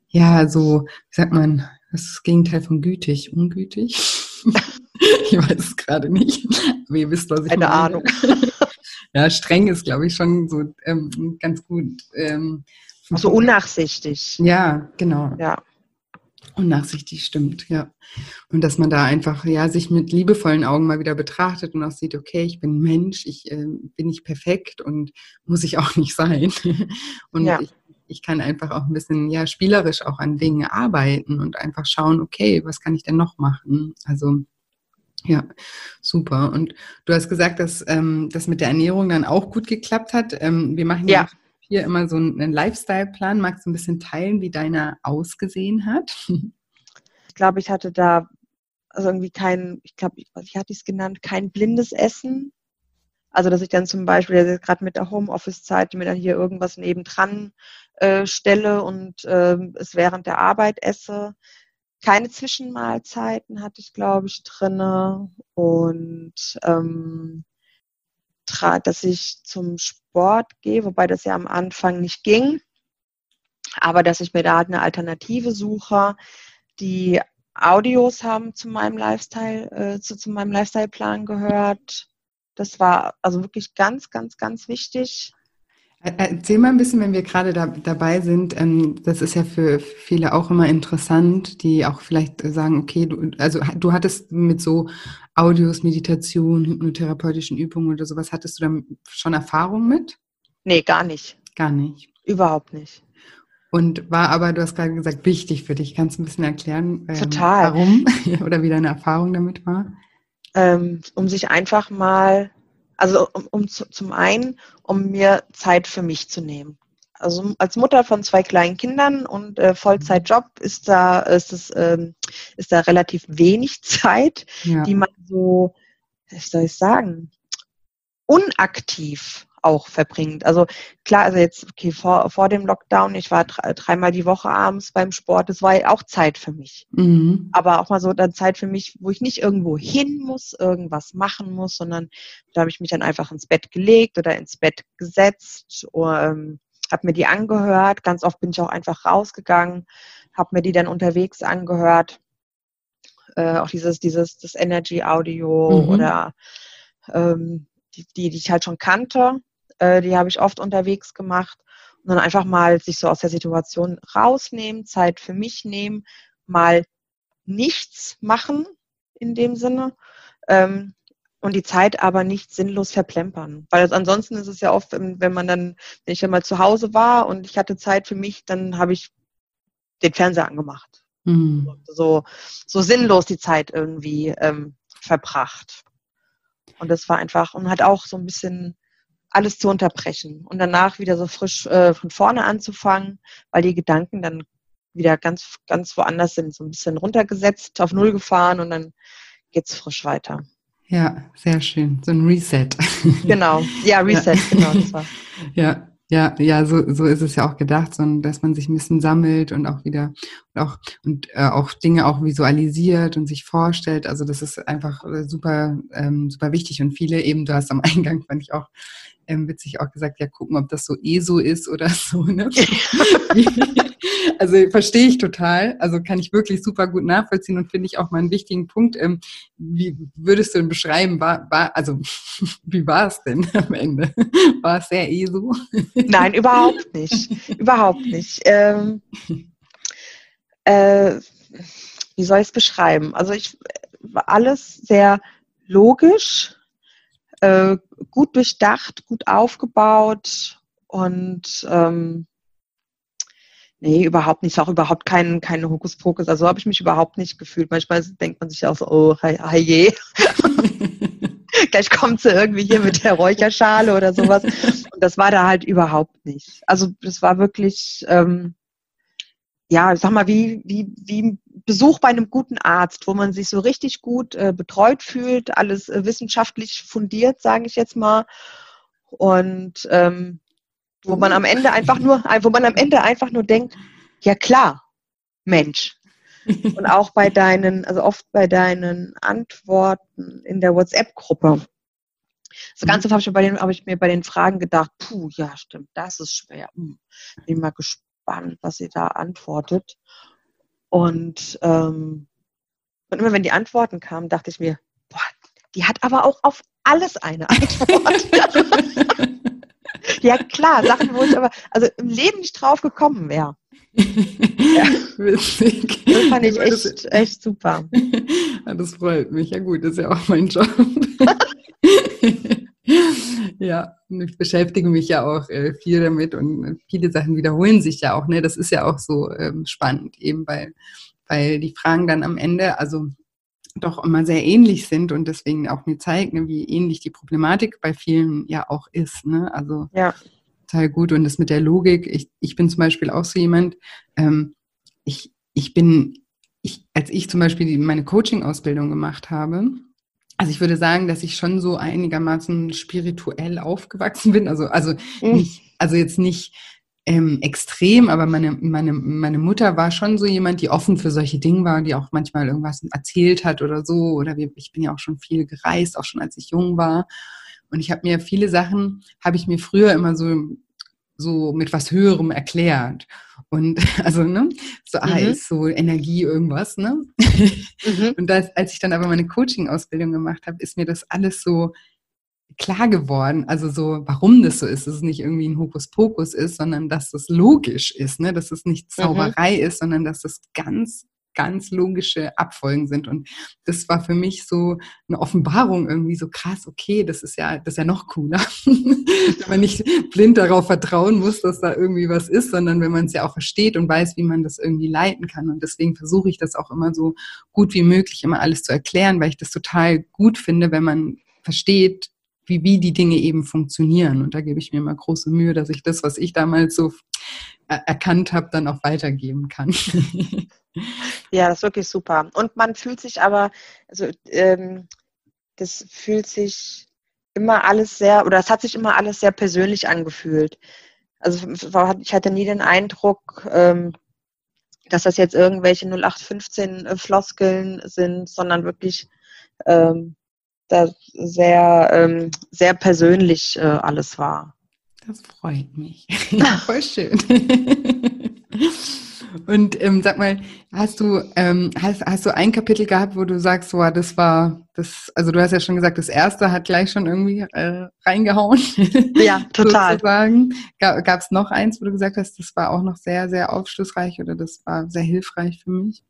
ja, so, wie sagt man, das ist das Gegenteil von gütig, ungütig. ich weiß es gerade nicht. Aber ihr wisst, was ich Eine meine. Ahnung. ja, streng ist, glaube ich, schon so ähm, ganz gut. Ähm, so unnachsichtig. Ja, genau. Ja. Unnachsichtig stimmt, ja. Und dass man da einfach, ja, sich mit liebevollen Augen mal wieder betrachtet und auch sieht, okay, ich bin Mensch, ich äh, bin nicht perfekt und muss ich auch nicht sein. und ja. ich, ich kann einfach auch ein bisschen, ja, spielerisch auch an Dingen arbeiten und einfach schauen, okay, was kann ich denn noch machen? Also, ja, super. Und du hast gesagt, dass ähm, das mit der Ernährung dann auch gut geklappt hat. Ähm, wir machen ja hier immer so einen Lifestyle-Plan. Magst du ein bisschen teilen, wie deiner ausgesehen hat? Ich glaube, ich hatte da also irgendwie kein, ich glaube, wie hatte ich es genannt, kein blindes Essen. Also dass ich dann zum Beispiel gerade mit der Homeoffice-Zeit mir dann hier irgendwas nebendran äh, stelle und äh, es während der Arbeit esse. Keine Zwischenmahlzeiten hatte ich, glaube ich, drinne und ähm, dass ich zum Sport gehe, wobei das ja am Anfang nicht ging, aber dass ich mir da eine Alternative suche. Die Audios haben zu meinem Lifestyle, äh, zu, zu meinem Lifestyle-Plan gehört. Das war also wirklich ganz, ganz, ganz wichtig. Erzähl mal ein bisschen, wenn wir gerade da, dabei sind. Ähm, das ist ja für viele auch immer interessant, die auch vielleicht sagen, okay, du, also du hattest mit so Audios, Meditation, hypnotherapeutischen Übungen oder sowas, hattest du da schon Erfahrung mit? Nee, gar nicht. Gar nicht. Überhaupt nicht. Und war aber, du hast gerade gesagt, wichtig für dich. Kannst du ein bisschen erklären, ähm, Total. warum oder wie deine Erfahrung damit war? Ähm, um sich einfach mal also um, um zu, zum einen, um mir Zeit für mich zu nehmen. Also als Mutter von zwei kleinen Kindern und äh, Vollzeitjob ist da ist es ähm, ist da relativ wenig Zeit, ja. die man so, wie soll ich sagen, unaktiv auch verbringt. Also klar, also jetzt, okay, vor, vor dem Lockdown, ich war dreimal die Woche abends beim Sport, das war auch Zeit für mich. Mhm. Aber auch mal so dann Zeit für mich, wo ich nicht irgendwo hin muss, irgendwas machen muss, sondern da habe ich mich dann einfach ins Bett gelegt oder ins Bett gesetzt oder ähm, habe mir die angehört. Ganz oft bin ich auch einfach rausgegangen, habe mir die dann unterwegs angehört. Äh, auch dieses, dieses, das Energy Audio mhm. oder ähm, die, die, die ich halt schon kannte. Äh, die habe ich oft unterwegs gemacht. Und dann einfach mal sich so aus der Situation rausnehmen, Zeit für mich nehmen, mal nichts machen in dem Sinne. Ähm, und die Zeit aber nicht sinnlos verplempern. Weil ansonsten ist es ja oft, wenn man dann, wenn ich dann mal zu Hause war und ich hatte Zeit für mich, dann habe ich den Fernseher angemacht. Mhm. So, so sinnlos die Zeit irgendwie ähm, verbracht. Und das war einfach, und hat auch so ein bisschen alles zu unterbrechen und danach wieder so frisch äh, von vorne anzufangen, weil die Gedanken dann wieder ganz, ganz woanders sind, so ein bisschen runtergesetzt, auf Null gefahren und dann geht's frisch weiter. Ja, sehr schön. So ein Reset. Genau. Ja, Reset, ja. genau. Das war. Ja. Ja, ja, so, so ist es ja auch gedacht, sondern dass man sich ein bisschen sammelt und auch wieder und auch und äh, auch Dinge auch visualisiert und sich vorstellt. Also das ist einfach äh, super, ähm, super wichtig. Und viele eben, du hast am Eingang, fand ich auch ähm, witzig auch gesagt, ja, gucken, ob das so eh so ist oder so. Ne? also verstehe ich total. Also kann ich wirklich super gut nachvollziehen und finde ich auch mal einen wichtigen Punkt. Ähm, wie würdest du denn beschreiben, war, war, also wie war es denn am Ende? War es sehr eh so? Nein, überhaupt nicht. überhaupt nicht. Ähm, äh, wie soll ich es beschreiben? Also ich war alles sehr logisch äh, gut durchdacht, gut aufgebaut und ähm, nee, überhaupt nicht. Auch überhaupt kein, kein Hokuspokus. Also habe ich mich überhaupt nicht gefühlt. Manchmal denkt man sich auch so, oh, hi, je. Gleich kommt sie irgendwie hier mit der Räucherschale oder sowas. Und das war da halt überhaupt nicht. Also das war wirklich, ähm, ja, ich sag mal, wie, wie, wie Besuch bei einem guten Arzt, wo man sich so richtig gut äh, betreut fühlt, alles äh, wissenschaftlich fundiert, sage ich jetzt mal. Und ähm, wo man am Ende einfach nur, wo man am Ende einfach nur denkt, ja klar, Mensch. Und auch bei deinen, also oft bei deinen Antworten in der WhatsApp-Gruppe. Das Ganze habe ich, mir hab ich mir bei den Fragen gedacht, puh, ja, stimmt, das ist schwer. Hm, bin mal gespannt was sie da antwortet. Und, ähm, und immer wenn die Antworten kamen, dachte ich mir, boah, die hat aber auch auf alles eine Antwort. ja klar, Sachen, wo ich aber also im Leben nicht drauf gekommen wäre. ja. Witzig. Das fand ich echt, echt super. das freut mich. Ja gut, das ist ja auch mein Job. Ja, ich beschäftige mich ja auch äh, viel damit und viele Sachen wiederholen sich ja auch. Ne? Das ist ja auch so ähm, spannend, eben weil, weil die Fragen dann am Ende also doch immer sehr ähnlich sind und deswegen auch mir zeigen, ne, wie ähnlich die Problematik bei vielen ja auch ist. Ne? Also ja. total gut. Und das mit der Logik, ich, ich bin zum Beispiel auch so jemand, ähm, ich, ich bin, ich, als ich zum Beispiel meine Coaching-Ausbildung gemacht habe, also ich würde sagen, dass ich schon so einigermaßen spirituell aufgewachsen bin. Also, also, mhm. nicht, also jetzt nicht ähm, extrem, aber meine, meine, meine Mutter war schon so jemand, die offen für solche Dinge war, die auch manchmal irgendwas erzählt hat oder so. Oder wir, ich bin ja auch schon viel gereist, auch schon als ich jung war. Und ich habe mir viele Sachen, habe ich mir früher immer so so mit was Höherem erklärt. Und also, ne, so mhm. Eis, so Energie, irgendwas, ne? Mhm. Und das, als ich dann aber meine Coaching-Ausbildung gemacht habe, ist mir das alles so klar geworden, also so, warum das so ist, dass es nicht irgendwie ein Hokuspokus ist, sondern dass das logisch ist, ne? dass es nicht. Zauberei mhm. ist, sondern dass es ganz ganz logische Abfolgen sind. Und das war für mich so eine Offenbarung irgendwie so krass, okay, das ist ja, das ist ja noch cooler. wenn man nicht blind darauf vertrauen muss, dass da irgendwie was ist, sondern wenn man es ja auch versteht und weiß, wie man das irgendwie leiten kann. Und deswegen versuche ich das auch immer so gut wie möglich immer alles zu erklären, weil ich das total gut finde, wenn man versteht, wie, wie die Dinge eben funktionieren. Und da gebe ich mir immer große Mühe, dass ich das, was ich damals so erkannt habe, dann auch weitergeben kann. ja, das ist wirklich super. Und man fühlt sich aber, also ähm, das fühlt sich immer alles sehr, oder es hat sich immer alles sehr persönlich angefühlt. Also ich hatte nie den Eindruck, ähm, dass das jetzt irgendwelche 0815 äh, sind, sondern wirklich ähm, da sehr, ähm, sehr persönlich äh, alles war. Das freut mich. Voll schön. Und ähm, sag mal, hast du, ähm, hast, hast du ein Kapitel gehabt, wo du sagst, wow, das war das, also du hast ja schon gesagt, das erste hat gleich schon irgendwie äh, reingehauen. Ja, total. sozusagen. Gab es noch eins, wo du gesagt hast, das war auch noch sehr, sehr aufschlussreich oder das war sehr hilfreich für mich?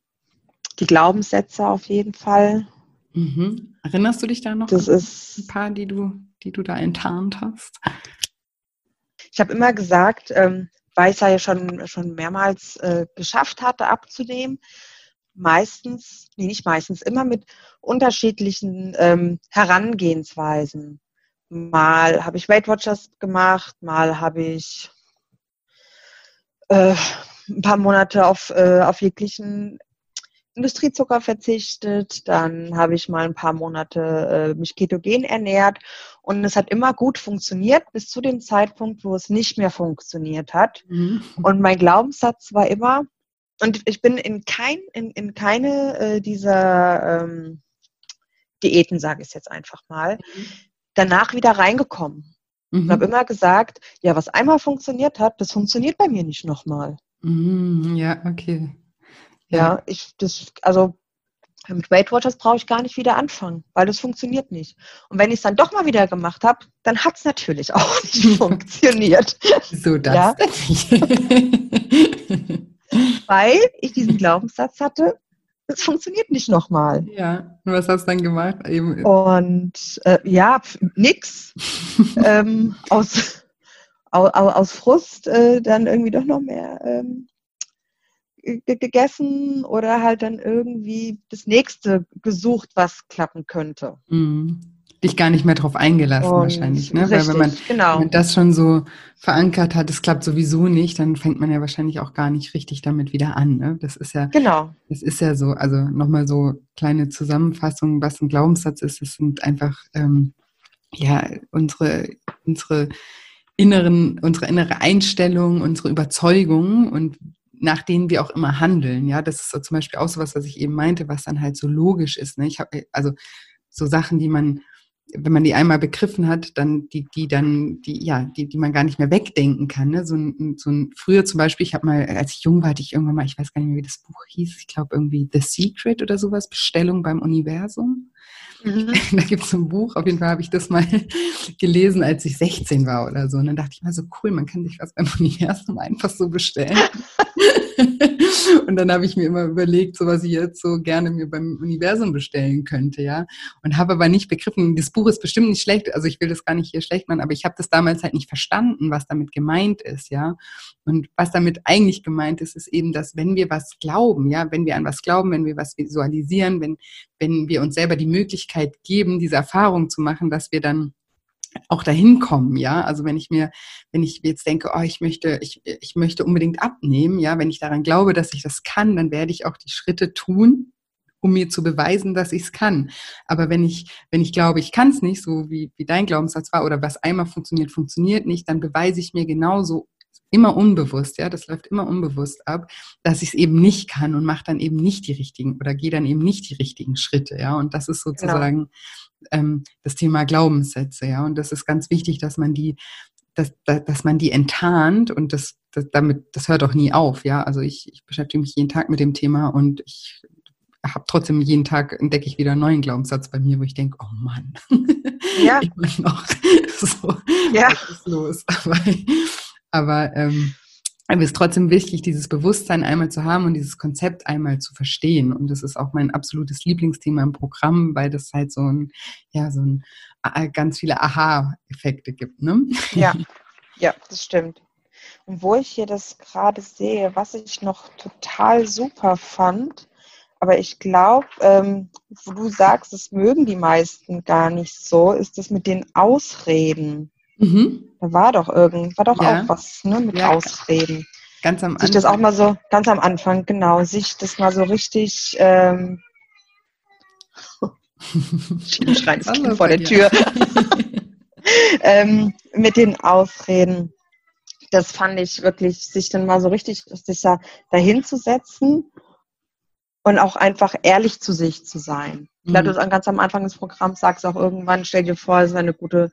Die Glaubenssätze auf jeden Fall. Mhm. Erinnerst du dich da noch das an ist, ein paar, die du, die du da enttarnt hast? Ich habe immer gesagt, ähm, weil ich es ja schon, schon mehrmals äh, geschafft hatte abzunehmen, meistens, nee, nicht meistens, immer mit unterschiedlichen ähm, Herangehensweisen. Mal habe ich Weight Watchers gemacht, mal habe ich äh, ein paar Monate auf, äh, auf jeglichen Industriezucker verzichtet, dann habe ich mal ein paar Monate äh, mich ketogen ernährt und es hat immer gut funktioniert bis zu dem Zeitpunkt, wo es nicht mehr funktioniert hat. Mhm. Und mein Glaubenssatz war immer, und ich bin in kein, in, in keine äh, dieser ähm, Diäten, sage ich es jetzt einfach mal, mhm. danach wieder reingekommen. Mhm. Und habe immer gesagt, ja, was einmal funktioniert hat, das funktioniert bei mir nicht nochmal. Mhm, ja, okay. Ja. ja, ich, das, also mit Weight Watchers brauche ich gar nicht wieder anfangen, weil das funktioniert nicht. Und wenn ich es dann doch mal wieder gemacht habe, dann hat es natürlich auch nicht funktioniert. So das ja? weil ich diesen Glaubenssatz hatte, es funktioniert nicht nochmal. Ja, und was hast du dann gemacht? Eben. Und äh, ja, nix. ähm, aus, aus, aus Frust äh, dann irgendwie doch noch mehr ähm, gegessen oder halt dann irgendwie das nächste gesucht, was klappen könnte. Mhm dich gar nicht mehr drauf eingelassen und wahrscheinlich, ne? Richtig, Weil wenn man, genau. wenn man das schon so verankert hat, es klappt sowieso nicht, dann fängt man ja wahrscheinlich auch gar nicht richtig damit wieder an. Ne? Das ist ja, genau. Das ist ja so. Also nochmal so kleine Zusammenfassung, was ein Glaubenssatz ist. Es sind einfach ähm, ja unsere unsere inneren, unsere innere Einstellung, unsere Überzeugungen und nach denen wir auch immer handeln. Ja, das ist so zum Beispiel auch so was, was ich eben meinte, was dann halt so logisch ist. Ne? Ich habe also so Sachen, die man wenn man die einmal begriffen hat, dann die, die dann, die, ja, die, die man gar nicht mehr wegdenken kann. Ne? So ein, so ein, früher zum Beispiel, ich habe mal, als ich jung war, hatte ich irgendwann mal, ich weiß gar nicht mehr, wie das Buch hieß, ich glaube irgendwie The Secret oder sowas, Bestellung beim Universum. Mhm. Da gibt es ein Buch, auf jeden Fall habe ich das mal gelesen, als ich 16 war oder so. Und dann dachte ich mal so, cool, man kann sich was beim Universum einfach so bestellen. und dann habe ich mir immer überlegt, so was ich jetzt so gerne mir beim Universum bestellen könnte, ja. Und habe aber nicht begriffen, das Buch ist bestimmt nicht schlecht, also ich will das gar nicht hier schlecht machen, aber ich habe das damals halt nicht verstanden, was damit gemeint ist, ja. Und was damit eigentlich gemeint ist, ist eben, dass wenn wir was glauben, ja, wenn wir an was glauben, wenn wir was visualisieren, wenn, wenn wir uns selber die Möglichkeit geben, diese Erfahrung zu machen, dass wir dann auch dahin kommen, ja. Also wenn ich mir, wenn ich jetzt denke, oh, ich möchte, ich, ich möchte unbedingt abnehmen, ja, wenn ich daran glaube, dass ich das kann, dann werde ich auch die Schritte tun, um mir zu beweisen, dass ich es kann. Aber wenn ich, wenn ich glaube, ich kann es nicht, so wie, wie dein Glaubenssatz war, oder was einmal funktioniert, funktioniert nicht, dann beweise ich mir genauso immer unbewusst, ja, das läuft immer unbewusst ab, dass ich es eben nicht kann und mache dann eben nicht die richtigen oder gehe dann eben nicht die richtigen Schritte, ja. Und das ist genau. sozusagen genau. ähm, das Thema Glaubenssätze, ja. Und das ist ganz wichtig, dass man die, dass, dass man die enttarnt und das, das damit, das hört auch nie auf, ja. Also ich, ich beschäftige mich jeden Tag mit dem Thema und ich habe trotzdem jeden Tag entdecke ich wieder einen neuen Glaubenssatz bei mir, wo ich denke, oh Mann, ja. ich bin noch so, ja. was ist los? Aber aber ähm, aber es ist trotzdem wichtig, dieses Bewusstsein einmal zu haben und dieses Konzept einmal zu verstehen. Und das ist auch mein absolutes Lieblingsthema im Programm, weil das halt so ein, ja, so ein ganz viele Aha-Effekte gibt. Ne? Ja, ja, das stimmt. Und wo ich hier das gerade sehe, was ich noch total super fand, aber ich glaube, ähm, wo du sagst, das mögen die meisten gar nicht so, ist das mit den Ausreden. Mhm. Da war doch irgend, war doch ja. auch was, ne, mit ja. Ausreden. Ganz am Anfang. Sich das auch mal so, ganz am Anfang, genau, sich das mal so richtig, ähm, schreien das vor der Tür. ähm, mit den Ausreden. Das fand ich wirklich, sich dann mal so richtig, sich da dahin zu setzen und auch einfach ehrlich zu sich zu sein. Ich glaube, mhm. ganz am Anfang des Programms sagst du auch irgendwann, stell dir vor, es ist eine gute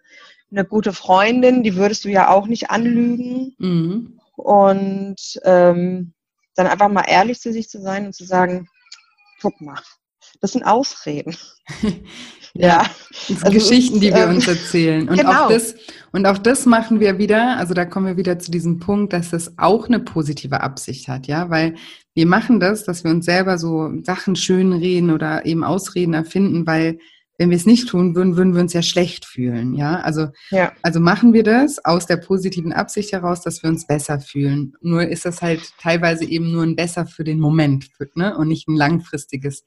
eine gute Freundin, die würdest du ja auch nicht anlügen. Mhm. Und ähm, dann einfach mal ehrlich zu sich zu sein und zu sagen, guck mal, das sind Ausreden. ja, also Geschichten, die wir ähm, uns erzählen. Und, genau. auch das, und auch das machen wir wieder, also da kommen wir wieder zu diesem Punkt, dass das auch eine positive Absicht hat, ja, weil wir machen das, dass wir uns selber so Sachen schönreden oder eben Ausreden erfinden, weil wenn wir es nicht tun würden, würden wir uns ja schlecht fühlen. Ja, also, ja. also machen wir das aus der positiven Absicht heraus, dass wir uns besser fühlen. Nur ist das halt teilweise eben nur ein Besser für den Moment ne? und nicht ein langfristiges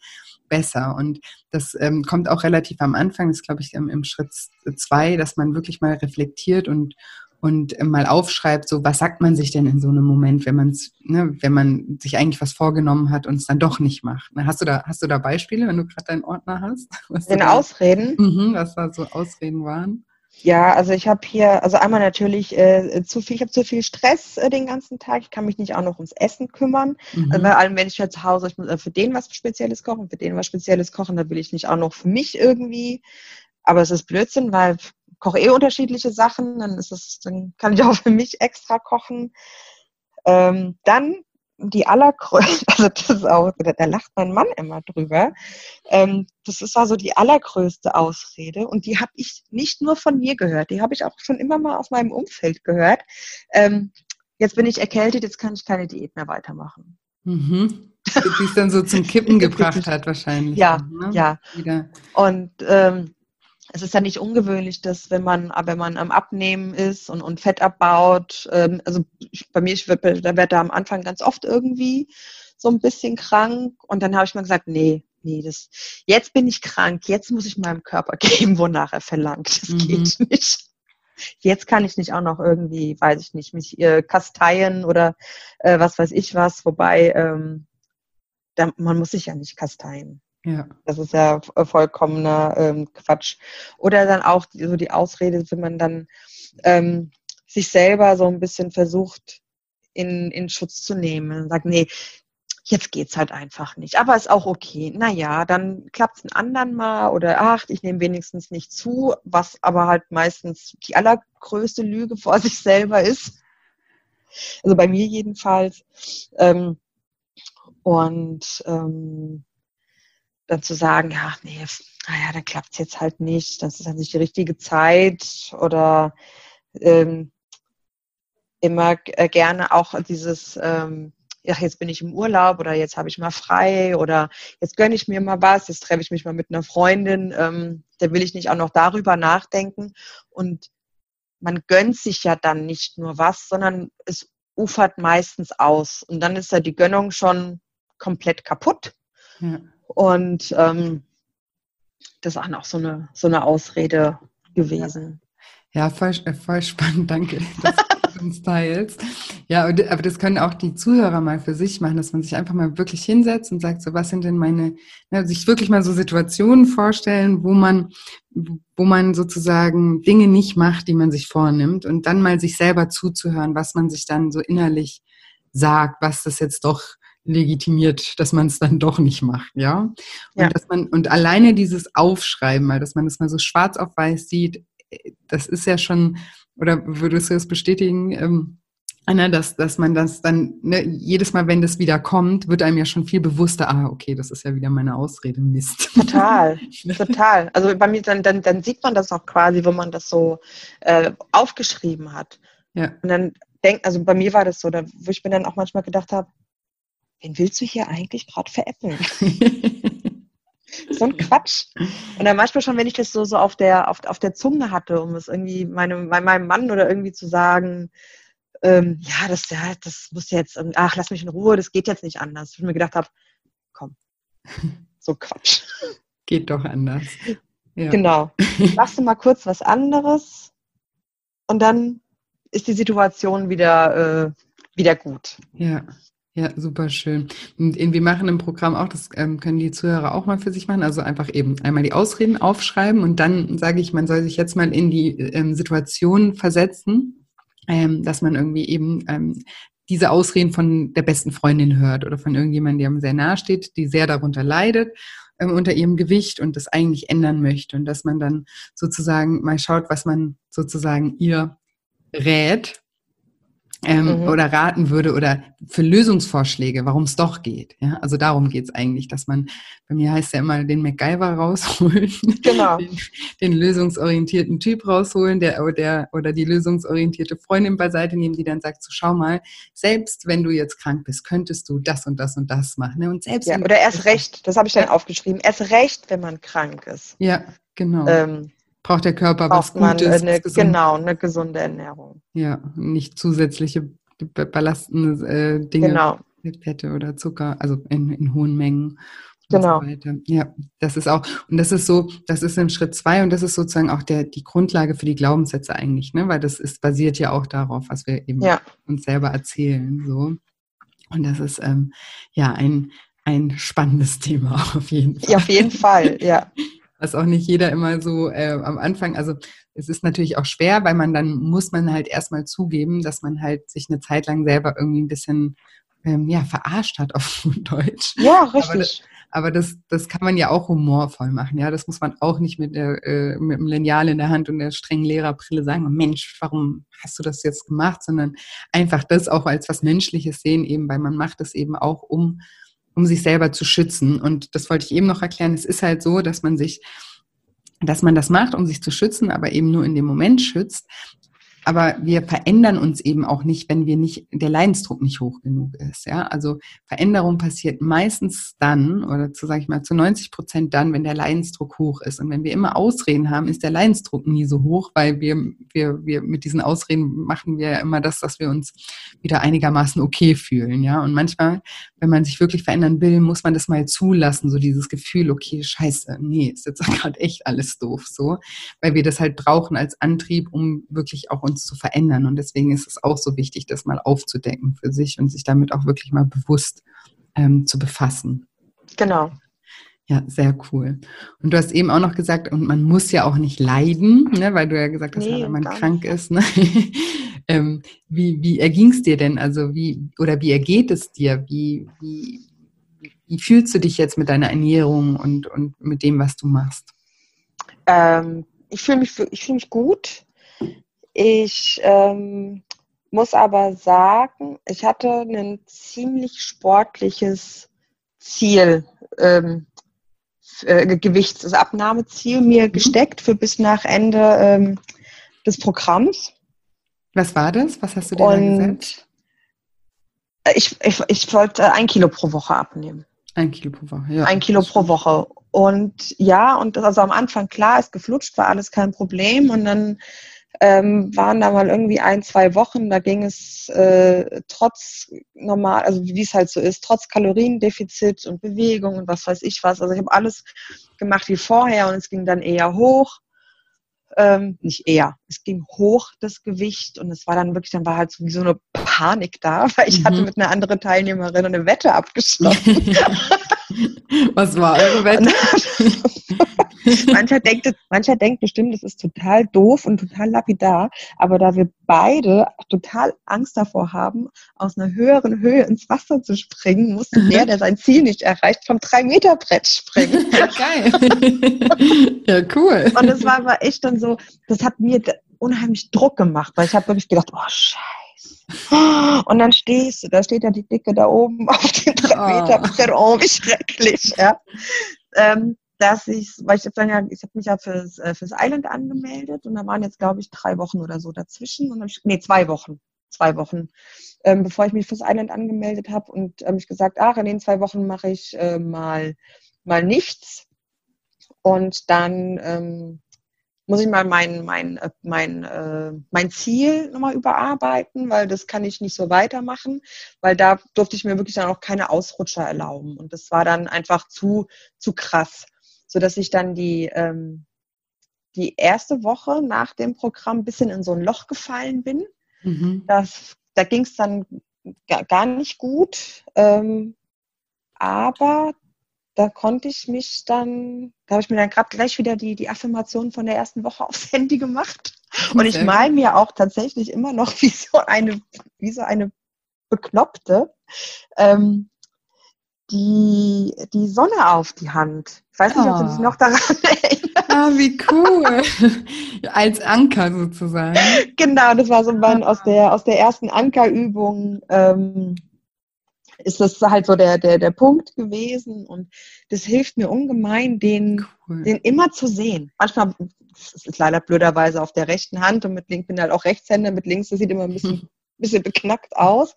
Besser. Und das ähm, kommt auch relativ am Anfang, das glaube ich im, im Schritt zwei, dass man wirklich mal reflektiert und und äh, mal aufschreibt, so was sagt man sich denn in so einem Moment, wenn man ne, wenn man sich eigentlich was vorgenommen hat und es dann doch nicht macht. Ne, hast du da, hast du da Beispiele, wenn du gerade deinen Ordner hast? Was in Ausreden? Mhm, was da so Ausreden waren? Ja, also ich habe hier, also einmal natürlich äh, zu viel, ich habe zu viel Stress äh, den ganzen Tag. Ich kann mich nicht auch noch ums Essen kümmern. Mhm. Also bei allem, wenn ich ja zu Hause, ich muss äh, für den was Spezielles kochen, für den was Spezielles kochen, da will ich nicht auch noch für mich irgendwie. Aber es ist Blödsinn, weil koche eh unterschiedliche Sachen, dann ist es, dann kann ich auch für mich extra kochen. Ähm, dann die allergrößte, also das ist auch, da lacht mein Mann immer drüber. Ähm, das ist also die allergrößte Ausrede und die habe ich nicht nur von mir gehört, die habe ich auch schon immer mal aus meinem Umfeld gehört. Ähm, jetzt bin ich erkältet, jetzt kann ich keine Diät mehr weitermachen. Mhm. Die es dann so zum Kippen gebracht hat wahrscheinlich. Ja, ne? ja. Wieder. Und ähm, es ist ja nicht ungewöhnlich, dass wenn man, wenn man am Abnehmen ist und, und Fett abbaut, ähm, also bei mir, ich werd, da wird da am Anfang ganz oft irgendwie so ein bisschen krank und dann habe ich mir gesagt, nee, nee, das, jetzt bin ich krank, jetzt muss ich meinem Körper geben, wonach er verlangt. Das mhm. geht nicht. Jetzt kann ich nicht auch noch irgendwie, weiß ich nicht, mich äh, kasteien oder äh, was weiß ich was, wobei ähm, da, man muss sich ja nicht kasteien. Ja. Das ist ja vollkommener ähm, Quatsch. Oder dann auch so die Ausrede, wenn man dann ähm, sich selber so ein bisschen versucht, in, in Schutz zu nehmen und sagt, nee, jetzt geht's halt einfach nicht. Aber ist auch okay. Naja, dann klappt's ein anderen Mal oder ach, ich nehme wenigstens nicht zu, was aber halt meistens die allergrößte Lüge vor sich selber ist. Also bei mir jedenfalls. Ähm, und ähm, dann zu sagen, ja, nee, naja, dann klappt es jetzt halt nicht, das ist halt nicht die richtige Zeit oder ähm, immer äh, gerne auch dieses, ähm, ja, jetzt bin ich im Urlaub oder jetzt habe ich mal frei oder jetzt gönne ich mir mal was, jetzt treffe ich mich mal mit einer Freundin, ähm, da will ich nicht auch noch darüber nachdenken und man gönnt sich ja dann nicht nur was, sondern es ufert meistens aus und dann ist ja die Gönnung schon komplett kaputt. Ja. Und ähm, das ist auch so eine, so eine Ausrede gewesen. Ja, voll, äh, voll spannend, danke, uns teilst. Ja, aber das können auch die Zuhörer mal für sich machen, dass man sich einfach mal wirklich hinsetzt und sagt, so was sind denn meine, na, sich wirklich mal so Situationen vorstellen, wo man, wo man sozusagen Dinge nicht macht, die man sich vornimmt und dann mal sich selber zuzuhören, was man sich dann so innerlich sagt, was das jetzt doch legitimiert, dass man es dann doch nicht macht, ja. Und ja. dass man, und alleine dieses Aufschreiben, mal, dass man das mal so schwarz auf weiß sieht, das ist ja schon, oder würdest du das bestätigen, ähm, Anna, dass, dass man das dann, ne, jedes Mal, wenn das wieder kommt, wird einem ja schon viel bewusster, ah, okay, das ist ja wieder meine Ausrede, Mist. Total, total. Also bei mir, dann, dann, dann sieht man das auch quasi, wo man das so äh, aufgeschrieben hat. Ja. Und dann denkt, also bei mir war das so, da, wo ich mir dann auch manchmal gedacht habe, wen willst du hier eigentlich gerade veräppeln? so ein Quatsch. Und dann manchmal schon, wenn ich das so, so auf, der, auf, auf der Zunge hatte, um es irgendwie meinem, meinem Mann oder irgendwie zu sagen, ähm, ja, das, ja, das muss jetzt, ach, lass mich in Ruhe, das geht jetzt nicht anders. Ich mir gedacht habe, komm, so Quatsch. Geht doch anders. Ja. Genau. Machst du mal kurz was anderes und dann ist die Situation wieder, äh, wieder gut. Ja. Ja, super schön. Und wir machen im Programm auch, das ähm, können die Zuhörer auch mal für sich machen, also einfach eben einmal die Ausreden aufschreiben und dann sage ich, man soll sich jetzt mal in die ähm, Situation versetzen, ähm, dass man irgendwie eben ähm, diese Ausreden von der besten Freundin hört oder von irgendjemandem, der einem sehr nahe steht, die sehr darunter leidet ähm, unter ihrem Gewicht und das eigentlich ändern möchte und dass man dann sozusagen mal schaut, was man sozusagen ihr rät ähm, mhm. oder raten würde oder für Lösungsvorschläge, warum es doch geht. Ja? Also darum geht es eigentlich, dass man, bei mir heißt ja immer, den MacGyver rausholen, genau. den, den, lösungsorientierten Typ rausholen, der, der oder die lösungsorientierte Freundin beiseite nehmen, die dann sagt, so schau mal, selbst wenn du jetzt krank bist, könntest du das und das und das machen. Ne? Und selbst ja, oder erst recht, das habe ich dann ja. aufgeschrieben, erst recht, wenn man krank ist. Ja, genau. Ähm, braucht der Körper braucht was Gutes. Eine, genau, eine gesunde Ernährung. Ja, nicht zusätzliche belastende äh, Dinge, genau. Fette oder Zucker, also in, in hohen Mengen. Genau. So ja, das ist auch, und das ist so, das ist im Schritt zwei und das ist sozusagen auch der, die Grundlage für die Glaubenssätze eigentlich, ne? Weil das ist basiert ja auch darauf, was wir eben ja. uns selber erzählen. So. Und das ist ähm, ja ein, ein spannendes Thema auf jeden Fall. Ja, auf jeden Fall, ja. Was auch nicht jeder immer so äh, am Anfang, also es ist natürlich auch schwer, weil man dann muss man halt erstmal zugeben, dass man halt sich eine Zeit lang selber irgendwie ein bisschen ähm, ja, verarscht hat auf Deutsch. Ja, richtig. Aber das, das kann man ja auch humorvoll machen. Ja, das muss man auch nicht mit, der, äh, mit dem Lineal in der Hand und der strengen Lehrerbrille sagen, Mensch, warum hast du das jetzt gemacht? Sondern einfach das auch als was Menschliches sehen, eben, weil man macht es eben auch, um, um sich selber zu schützen. Und das wollte ich eben noch erklären. Es ist halt so, dass man sich dass man das macht, um sich zu schützen, aber eben nur in dem Moment schützt. Aber wir verändern uns eben auch nicht, wenn wir nicht, der Leidensdruck nicht hoch genug ist. Ja, also Veränderung passiert meistens dann oder zu, sag ich mal, zu 90 Prozent dann, wenn der Leidensdruck hoch ist. Und wenn wir immer Ausreden haben, ist der Leidensdruck nie so hoch, weil wir, wir, wir mit diesen Ausreden machen wir ja immer das, dass wir uns wieder einigermaßen okay fühlen. Ja, und manchmal, wenn man sich wirklich verändern will, muss man das mal zulassen, so dieses Gefühl, okay, scheiße, nee, ist jetzt gerade echt alles doof, so, weil wir das halt brauchen als Antrieb, um wirklich auch uns zu verändern. Und deswegen ist es auch so wichtig, das mal aufzudecken für sich und sich damit auch wirklich mal bewusst ähm, zu befassen. Genau. Ja, sehr cool. Und du hast eben auch noch gesagt, und man muss ja auch nicht leiden, ne, weil du ja gesagt hast, nee, wenn man krank nicht. ist. Ne? ähm, wie wie erging es dir denn? Also wie oder wie ergeht es dir? Wie, wie, wie fühlst du dich jetzt mit deiner Ernährung und, und mit dem, was du machst? Ähm, ich fühle mich, fühl mich gut. Ich ähm, muss aber sagen, ich hatte ein ziemlich sportliches Ziel, ähm, äh, Gewichtsabnahmeziel mir mhm. gesteckt für bis nach Ende ähm, des Programms. Was war das? Was hast du dir Und da gesetzt? Ich, ich, ich wollte ein Kilo pro Woche abnehmen. Ein Kilo pro Woche, ja. Ein Kilo pro Woche. Und ja, und das also am Anfang klar ist geflutscht, war alles kein Problem. Und dann ähm, waren da mal irgendwie ein, zwei Wochen, da ging es äh, trotz normal, also wie es halt so ist, trotz Kaloriendefizit und Bewegung und was weiß ich was. Also ich habe alles gemacht wie vorher und es ging dann eher hoch. Ähm, nicht eher, es ging hoch das Gewicht und es war dann wirklich, dann war halt so wie so eine Panik da, weil ich mhm. hatte mit einer anderen Teilnehmerin eine Wette abgeschlossen. Was war eure Wette? mancher, denkt, mancher denkt bestimmt, das ist total doof und total lapidar, aber da wir beide total Angst davor haben, aus einer höheren Höhe ins Wasser zu springen, musste der, der sein Ziel nicht erreicht, vom 3-Meter-Brett springen. Ja, geil. ja, cool. Und es war aber echt dann so, das hat mir unheimlich Druck gemacht, weil ich habe wirklich gedacht, oh Scheiße. Und dann stehst du, da steht ja die Dicke da oben auf dem 3-Meter-Brett, oh, wie schrecklich. Ja. Ähm, dass ich, weil ich dann ja, ich habe mich ja fürs, äh, fürs Island angemeldet und da waren jetzt, glaube ich, drei Wochen oder so dazwischen. Und ich, nee, zwei Wochen. Zwei Wochen, ähm, bevor ich mich fürs Island angemeldet habe und ähm, ich gesagt, ach, in den zwei Wochen mache ich äh, mal, mal nichts. Und dann ähm, muss ich mal mein, mein, äh, mein, äh, mein Ziel nochmal überarbeiten, weil das kann ich nicht so weitermachen, weil da durfte ich mir wirklich dann auch keine Ausrutscher erlauben. Und das war dann einfach zu, zu krass sodass ich dann die, ähm, die erste Woche nach dem Programm ein bisschen in so ein Loch gefallen bin. Mhm. Das, da ging es dann gar nicht gut. Ähm, aber da konnte ich mich dann, da habe ich mir dann gerade gleich wieder die, die Affirmation von der ersten Woche aufs Handy gemacht. Und ich mal mir auch tatsächlich immer noch wie so eine, wie so eine Bekloppte ähm, die, die Sonne auf die Hand. Ich weiß nicht, oh. ob du dich ah. noch daran erinnerst. Ah, wie cool. Als Anker sozusagen. Genau, das war so mein, aus, der, aus der ersten Ankerübung. Ähm, ist das halt so der, der, der Punkt gewesen und das hilft mir ungemein, den, cool. den immer zu sehen. Manchmal, ist leider blöderweise auf der rechten Hand und mit links bin halt auch Rechtshänder, mit links, das sieht immer ein bisschen bisschen beknackt aus.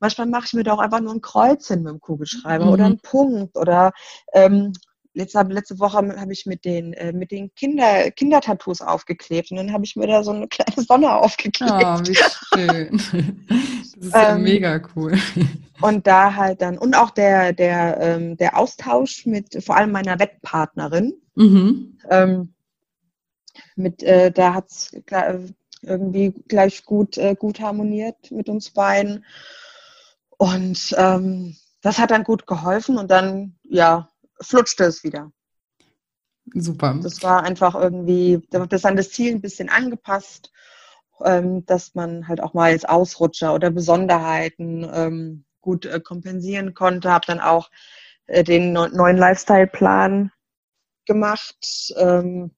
Manchmal mache ich mir da auch einfach nur ein Kreuz hin mit dem Kugelschreiber mhm. oder einen Punkt oder ähm, letzte, letzte Woche habe ich mit den, äh, mit den Kinder, Kindertattoos aufgeklebt und dann habe ich mir da so eine kleine Sonne aufgeklebt. Oh, wie schön. Das ist ja ähm, mega cool. Und da halt dann, und auch der, der, ähm, der Austausch mit vor allem meiner Wettpartnerin. Mhm. Ähm, mit, äh, da hat es irgendwie gleich gut, äh, gut harmoniert mit uns beiden. Und ähm, das hat dann gut geholfen und dann, ja, flutschte es wieder. Super. Das war einfach irgendwie, das an das Ziel ein bisschen angepasst, ähm, dass man halt auch mal als Ausrutscher oder Besonderheiten ähm, gut äh, kompensieren konnte. Habe dann auch äh, den neuen Lifestyle-Plan gemacht. Ähm,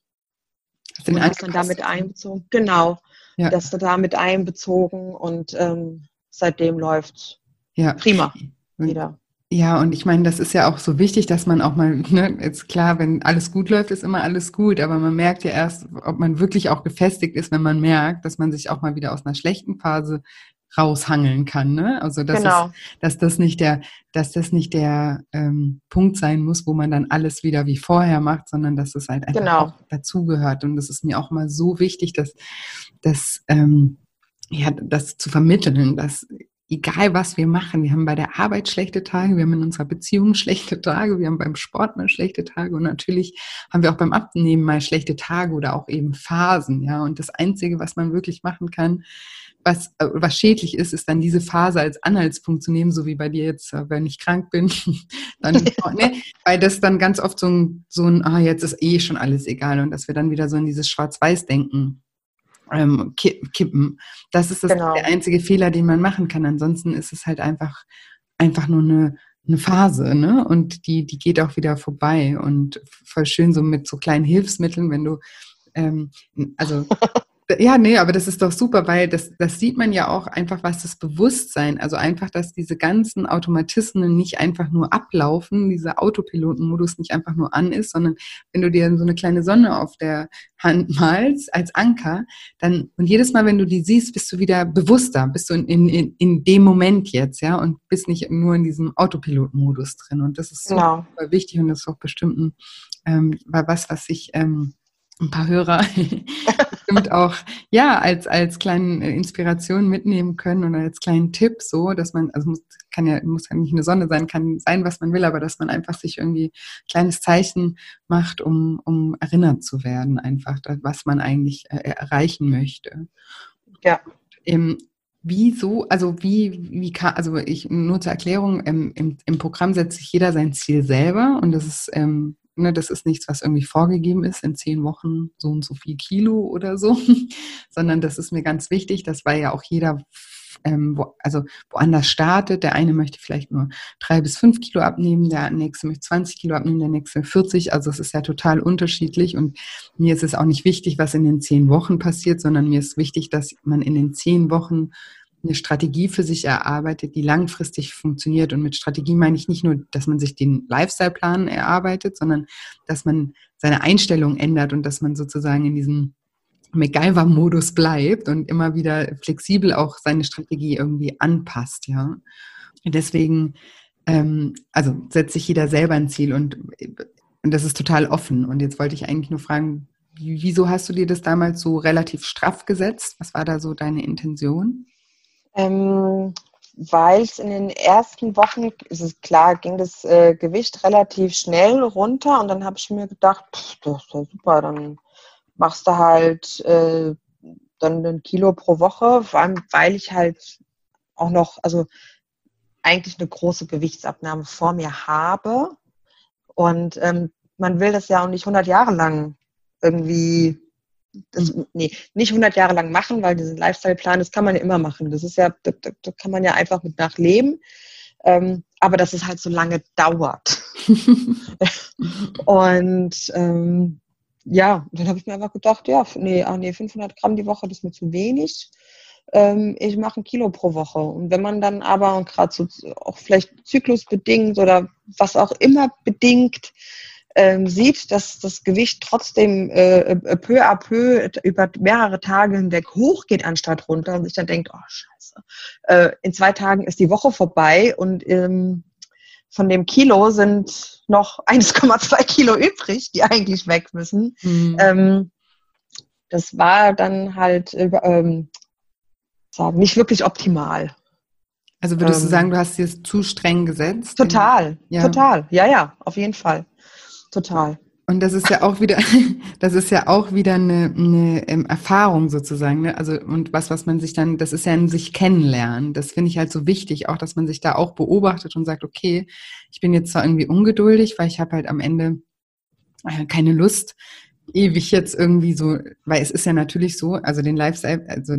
den und das dann damit einbezogen. Genau. Ja. Das damit einbezogen und ähm, seitdem läuft ja. prima wieder. Ja, und ich meine, das ist ja auch so wichtig, dass man auch mal, ne, ist klar, wenn alles gut läuft, ist immer alles gut, aber man merkt ja erst, ob man wirklich auch gefestigt ist, wenn man merkt, dass man sich auch mal wieder aus einer schlechten Phase raushangeln kann, ne? Also dass, genau. es, dass das nicht der, dass das nicht der ähm, Punkt sein muss, wo man dann alles wieder wie vorher macht, sondern dass es halt einfach genau. dazugehört. Und das ist mir auch mal so wichtig, dass, dass ähm, ja, das zu vermitteln, dass egal was wir machen, wir haben bei der Arbeit schlechte Tage, wir haben in unserer Beziehung schlechte Tage, wir haben beim Sport mal schlechte Tage und natürlich haben wir auch beim Abnehmen mal schlechte Tage oder auch eben Phasen, ja. Und das Einzige, was man wirklich machen kann, was, äh, was schädlich ist, ist dann diese Phase als Anhaltspunkt zu nehmen, so wie bei dir jetzt, äh, wenn ich krank bin, dann, ne, weil das dann ganz oft so ein, so ein, ah, jetzt ist eh schon alles egal und dass wir dann wieder so in dieses Schwarz-Weiß-Denken ähm, kippen. Das ist das genau. der einzige Fehler, den man machen kann. Ansonsten ist es halt einfach, einfach nur eine, eine Phase, ne? Und die, die geht auch wieder vorbei. Und voll schön so mit so kleinen Hilfsmitteln, wenn du, ähm, also Ja, nee, aber das ist doch super, weil das, das sieht man ja auch einfach, was das Bewusstsein, also einfach, dass diese ganzen Automatismen nicht einfach nur ablaufen, dieser Autopilotenmodus nicht einfach nur an ist, sondern wenn du dir so eine kleine Sonne auf der Hand malst als Anker, dann, und jedes Mal, wenn du die siehst, bist du wieder bewusster, bist du in, in, in dem Moment jetzt, ja, und bist nicht nur in diesem Autopilotenmodus drin. Und das ist genau. super wichtig und das ist auch bestimmt ein, ähm, was, was ich, ähm, ein paar Hörer bestimmt auch ja als als kleine Inspiration mitnehmen können oder als kleinen Tipp so, dass man also muss, kann ja muss ja nicht eine Sonne sein, kann sein was man will, aber dass man einfach sich irgendwie ein kleines Zeichen macht, um um erinnert zu werden einfach, was man eigentlich äh, erreichen möchte. Ja. Ähm, Wieso, also wie, wie kann, also ich nur zur Erklärung, ähm, im, im Programm setzt sich jeder sein Ziel selber und das ist ähm, Ne, das ist nichts, was irgendwie vorgegeben ist, in zehn Wochen so und so viel Kilo oder so, sondern das ist mir ganz wichtig, das weil ja auch jeder ähm, wo, also woanders startet. Der eine möchte vielleicht nur drei bis fünf Kilo abnehmen, der nächste möchte 20 Kilo abnehmen, der nächste 40. Also es ist ja total unterschiedlich und mir ist es auch nicht wichtig, was in den zehn Wochen passiert, sondern mir ist wichtig, dass man in den zehn Wochen eine Strategie für sich erarbeitet, die langfristig funktioniert. Und mit Strategie meine ich nicht nur, dass man sich den Lifestyle-Plan erarbeitet, sondern dass man seine Einstellung ändert und dass man sozusagen in diesem MacGyver-Modus bleibt und immer wieder flexibel auch seine Strategie irgendwie anpasst, ja. Deswegen, ähm, also setzt sich jeder selber ein Ziel und, und das ist total offen. Und jetzt wollte ich eigentlich nur fragen, wieso hast du dir das damals so relativ straff gesetzt? Was war da so deine Intention? Ähm, weil es in den ersten Wochen, ist es klar, ging das äh, Gewicht relativ schnell runter und dann habe ich mir gedacht, pff, das ist ja super, dann machst du halt äh, dann ein Kilo pro Woche, vor allem weil ich halt auch noch, also eigentlich eine große Gewichtsabnahme vor mir habe. Und ähm, man will das ja auch nicht 100 Jahre lang irgendwie das, nee, nicht 100 Jahre lang machen, weil diesen Lifestyle-Plan, das kann man ja immer machen. Das ist ja, da, da kann man ja einfach mit nachleben. Ähm, aber dass es halt so lange dauert. und ähm, ja, dann habe ich mir einfach gedacht, ja, nee, ach nee, 500 Gramm die Woche, das ist mir zu wenig. Ähm, ich mache ein Kilo pro Woche. Und wenn man dann aber gerade so auch vielleicht zyklusbedingt oder was auch immer bedingt ähm, sieht, dass das Gewicht trotzdem äh, äh, peu à peu über mehrere Tage hinweg hochgeht anstatt runter und sich dann denkt, oh scheiße, äh, in zwei Tagen ist die Woche vorbei und ähm, von dem Kilo sind noch 1,2 Kilo übrig, die eigentlich weg müssen. Mhm. Ähm, das war dann halt ähm, sagen, nicht wirklich optimal. Also würdest ähm, du sagen, du hast dir es zu streng gesetzt? Total, ja. total. Ja, ja, auf jeden Fall. Total. Und das ist ja auch wieder, das ist ja auch wieder eine, eine ähm, Erfahrung sozusagen, ne? Also und was, was man sich dann, das ist ja ein sich kennenlernen. Das finde ich halt so wichtig, auch dass man sich da auch beobachtet und sagt, okay, ich bin jetzt zwar irgendwie ungeduldig, weil ich habe halt am Ende äh, keine Lust, ewig jetzt irgendwie so, weil es ist ja natürlich so, also den Lifestyle, also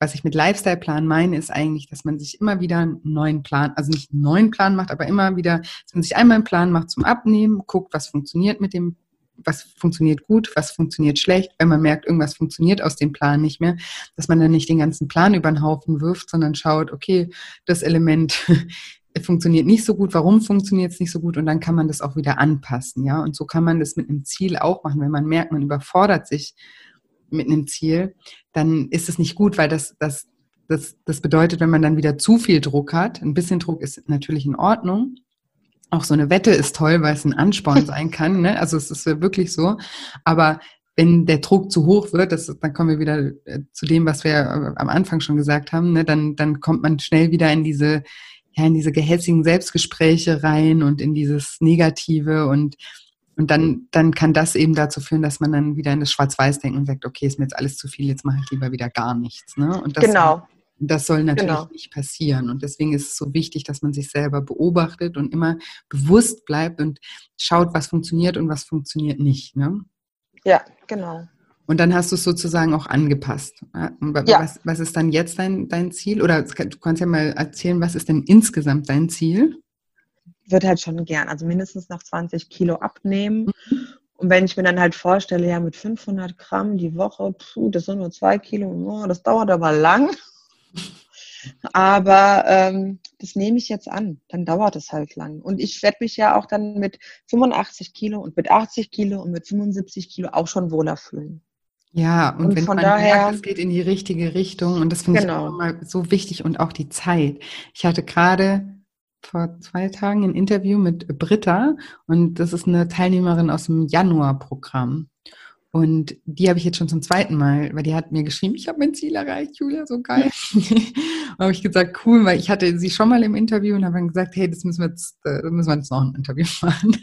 was ich mit Lifestyle-Plan meine, ist eigentlich, dass man sich immer wieder einen neuen Plan, also nicht einen neuen Plan macht, aber immer wieder, dass man sich einmal einen Plan macht zum Abnehmen, guckt, was funktioniert mit dem, was funktioniert gut, was funktioniert schlecht. Wenn man merkt, irgendwas funktioniert aus dem Plan nicht mehr, dass man dann nicht den ganzen Plan über den Haufen wirft, sondern schaut, okay, das Element funktioniert nicht so gut, warum funktioniert es nicht so gut und dann kann man das auch wieder anpassen, ja. Und so kann man das mit einem Ziel auch machen, wenn man merkt, man überfordert sich mit einem Ziel, dann ist es nicht gut, weil das, das, das, das bedeutet, wenn man dann wieder zu viel Druck hat, ein bisschen Druck ist natürlich in Ordnung. Auch so eine Wette ist toll, weil es ein Ansporn sein kann. Ne? Also es ist wirklich so. Aber wenn der Druck zu hoch wird, das, dann kommen wir wieder äh, zu dem, was wir äh, am Anfang schon gesagt haben, ne? dann, dann kommt man schnell wieder in diese, ja, in diese gehässigen Selbstgespräche rein und in dieses Negative und und dann, dann kann das eben dazu führen, dass man dann wieder in das Schwarz-Weiß denkt und sagt, okay, ist mir jetzt alles zu viel, jetzt mache ich lieber wieder gar nichts. Ne? Und das, genau. Das soll natürlich genau. nicht passieren. Und deswegen ist es so wichtig, dass man sich selber beobachtet und immer bewusst bleibt und schaut, was funktioniert und was funktioniert nicht. Ne? Ja, genau. Und dann hast du es sozusagen auch angepasst. Ja. Was, was ist dann jetzt dein, dein Ziel? Oder du kannst ja mal erzählen, was ist denn insgesamt dein Ziel? Würde halt schon gern, also mindestens noch 20 Kilo abnehmen. Mhm. Und wenn ich mir dann halt vorstelle, ja, mit 500 Gramm die Woche, puh, das sind nur zwei Kilo, oh, das dauert aber lang. Aber ähm, das nehme ich jetzt an. Dann dauert es halt lang. Und ich werde mich ja auch dann mit 85 Kilo und mit 80 Kilo und mit 75 Kilo auch schon wohler fühlen. Ja, und, und wenn von man daher, merkt, es geht in die richtige Richtung und das finde genau. ich auch immer so wichtig und auch die Zeit. Ich hatte gerade vor zwei Tagen ein Interview mit Britta und das ist eine Teilnehmerin aus dem Januar-Programm. Und die habe ich jetzt schon zum zweiten Mal, weil die hat mir geschrieben, ich habe mein Ziel erreicht, Julia, so geil. habe ich gesagt, cool, weil ich hatte sie schon mal im Interview und habe dann gesagt, hey, das müssen wir jetzt, äh, müssen wir jetzt noch ein Interview machen,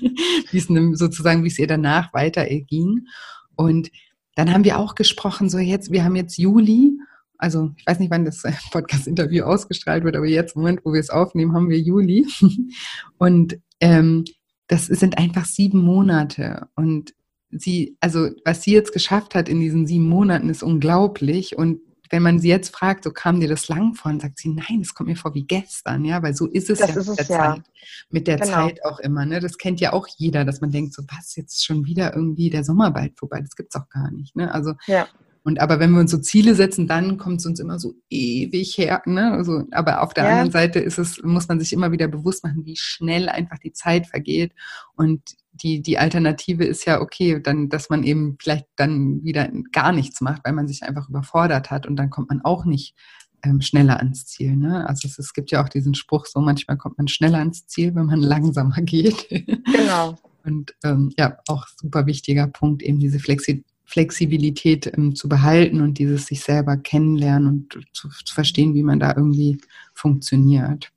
wie es sozusagen, wie es ihr danach weiter ging. Und dann haben wir auch gesprochen, so jetzt, wir haben jetzt Juli also ich weiß nicht, wann das Podcast-Interview ausgestrahlt wird, aber jetzt im Moment, wo wir es aufnehmen, haben wir Juli. Und ähm, das sind einfach sieben Monate. Und sie, also was sie jetzt geschafft hat in diesen sieben Monaten, ist unglaublich. Und wenn man sie jetzt fragt, so kam dir das lang vor, und sagt sie, nein, es kommt mir vor wie gestern, ja, weil so ist es das ja ist mit der ja. Zeit. Mit der genau. Zeit auch immer, ne? Das kennt ja auch jeder, dass man denkt, so was, jetzt schon wieder irgendwie der Sommer bald vorbei, das gibt's auch gar nicht, ne? Also ja. Und aber wenn wir uns so Ziele setzen, dann kommt es uns immer so ewig her. Ne? Also, aber auf der ja. anderen Seite ist es, muss man sich immer wieder bewusst machen, wie schnell einfach die Zeit vergeht. Und die, die Alternative ist ja okay, dann, dass man eben vielleicht dann wieder gar nichts macht, weil man sich einfach überfordert hat und dann kommt man auch nicht ähm, schneller ans Ziel. Ne? Also es, es gibt ja auch diesen Spruch, so manchmal kommt man schneller ans Ziel, wenn man langsamer geht. Genau. Und ähm, ja, auch super wichtiger Punkt, eben diese Flexibilität Flexibilität ähm, zu behalten und dieses sich selber kennenlernen und zu, zu, verstehen, wie man da irgendwie funktioniert.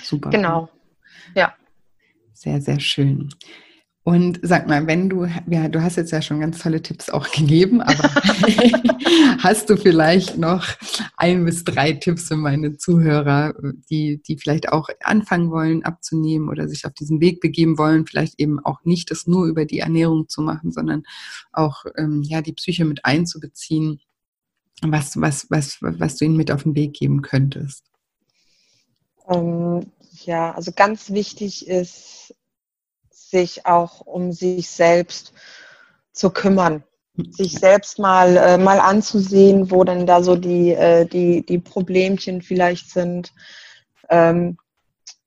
Super. Genau. Ja. Sehr, sehr schön. Und sag mal, wenn du, ja, du hast jetzt ja schon ganz tolle Tipps auch gegeben, aber hast du vielleicht noch ein bis drei Tipps für meine Zuhörer, die, die vielleicht auch anfangen wollen abzunehmen oder sich auf diesen Weg begeben wollen, vielleicht eben auch nicht das nur über die Ernährung zu machen, sondern auch ähm, ja, die Psyche mit einzubeziehen, was, was, was, was du ihnen mit auf den Weg geben könntest? Ähm, ja, also ganz wichtig ist, sich auch um sich selbst zu kümmern, sich selbst mal, äh, mal anzusehen, wo denn da so die, äh, die, die Problemchen vielleicht sind. Ähm,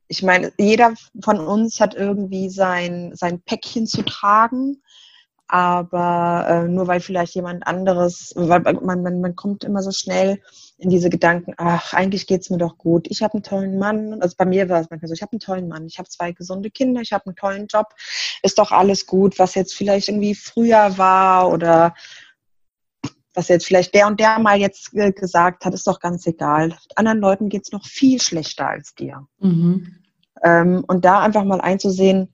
ich meine, jeder von uns hat irgendwie sein, sein Päckchen zu tragen, aber äh, nur weil vielleicht jemand anderes, weil man, man, man kommt immer so schnell in diese Gedanken, ach, eigentlich geht's mir doch gut. Ich habe einen tollen Mann. Also bei mir war es manchmal so, ich habe einen tollen Mann, ich habe zwei gesunde Kinder, ich habe einen tollen Job, ist doch alles gut, was jetzt vielleicht irgendwie früher war oder was jetzt vielleicht der und der mal jetzt äh, gesagt hat, ist doch ganz egal. Anderen Leuten geht's noch viel schlechter als dir. Mhm. Ähm, und da einfach mal einzusehen,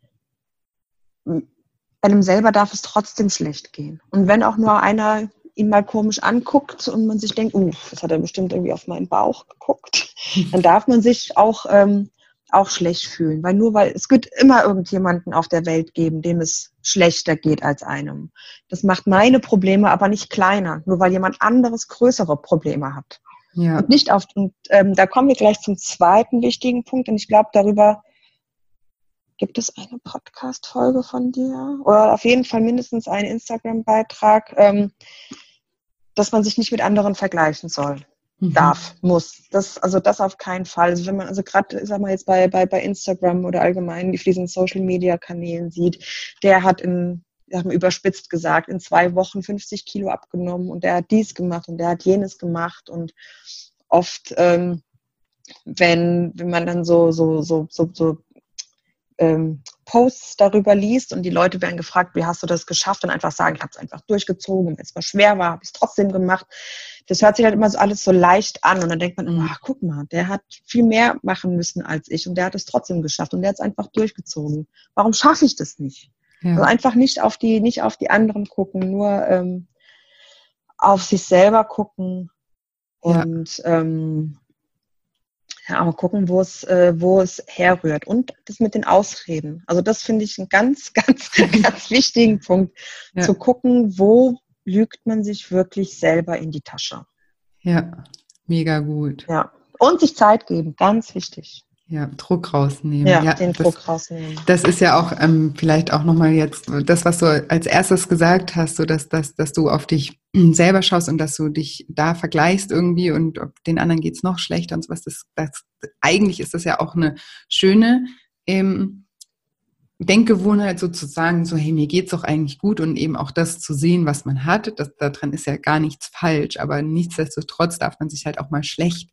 einem selber darf es trotzdem schlecht gehen. Und wenn auch nur einer ihn mal komisch anguckt und man sich denkt, uh, das hat er bestimmt irgendwie auf meinen Bauch geguckt, dann darf man sich auch, ähm, auch schlecht fühlen. Weil nur weil es wird immer irgendjemanden auf der Welt geben, dem es schlechter geht als einem. Das macht meine Probleme aber nicht kleiner, nur weil jemand anderes größere Probleme hat. Ja. Und nicht auf, und ähm, da kommen wir gleich zum zweiten wichtigen Punkt. Und ich glaube, darüber Gibt es eine Podcast-Folge von dir? Oder auf jeden Fall mindestens einen Instagram-Beitrag, ähm, dass man sich nicht mit anderen vergleichen soll. Mhm. Darf, muss. Das, also das auf keinen Fall. Also wenn man, also gerade, sag mal jetzt bei, bei, bei Instagram oder allgemein die diesen Social Media Kanälen sieht, der hat in, wir haben überspitzt gesagt, in zwei Wochen 50 Kilo abgenommen und der hat dies gemacht und der hat jenes gemacht und oft, ähm, wenn, wenn man dann so, so, so, so, so ähm, Posts darüber liest und die Leute werden gefragt, wie hast du das geschafft? Und einfach sagen, ich habe es einfach durchgezogen, wenn es mal schwer war, habe ich es trotzdem gemacht. Das hört sich halt immer so alles so leicht an und dann denkt man immer, ach guck mal, der hat viel mehr machen müssen als ich und der hat es trotzdem geschafft und der hat es einfach durchgezogen. Warum schaffe ich das nicht? Ja. Also einfach nicht auf die, nicht auf die anderen gucken, nur ähm, auf sich selber gucken und ja. ähm, ja, aber gucken, wo es, äh, wo es herrührt. Und das mit den Ausreden. Also das finde ich einen ganz, ganz, ganz wichtigen Punkt. Ja. Zu gucken, wo lügt man sich wirklich selber in die Tasche. Ja, mega gut. Ja. Und sich Zeit geben, ganz wichtig. Ja, Druck rausnehmen. Ja, ja den das, Druck rausnehmen. Das ist ja auch ähm, vielleicht auch nochmal jetzt das, was du als erstes gesagt hast, so dass, dass, dass du auf dich selber schaust und dass du dich da vergleichst irgendwie und ob den anderen geht's noch schlechter und sowas. Das, das, eigentlich ist das ja auch eine schöne ähm, Denkgewohnheit sozusagen, so hey, mir geht's doch eigentlich gut und eben auch das zu sehen, was man hat. Das, daran ist ja gar nichts falsch, aber nichtsdestotrotz darf man sich halt auch mal schlecht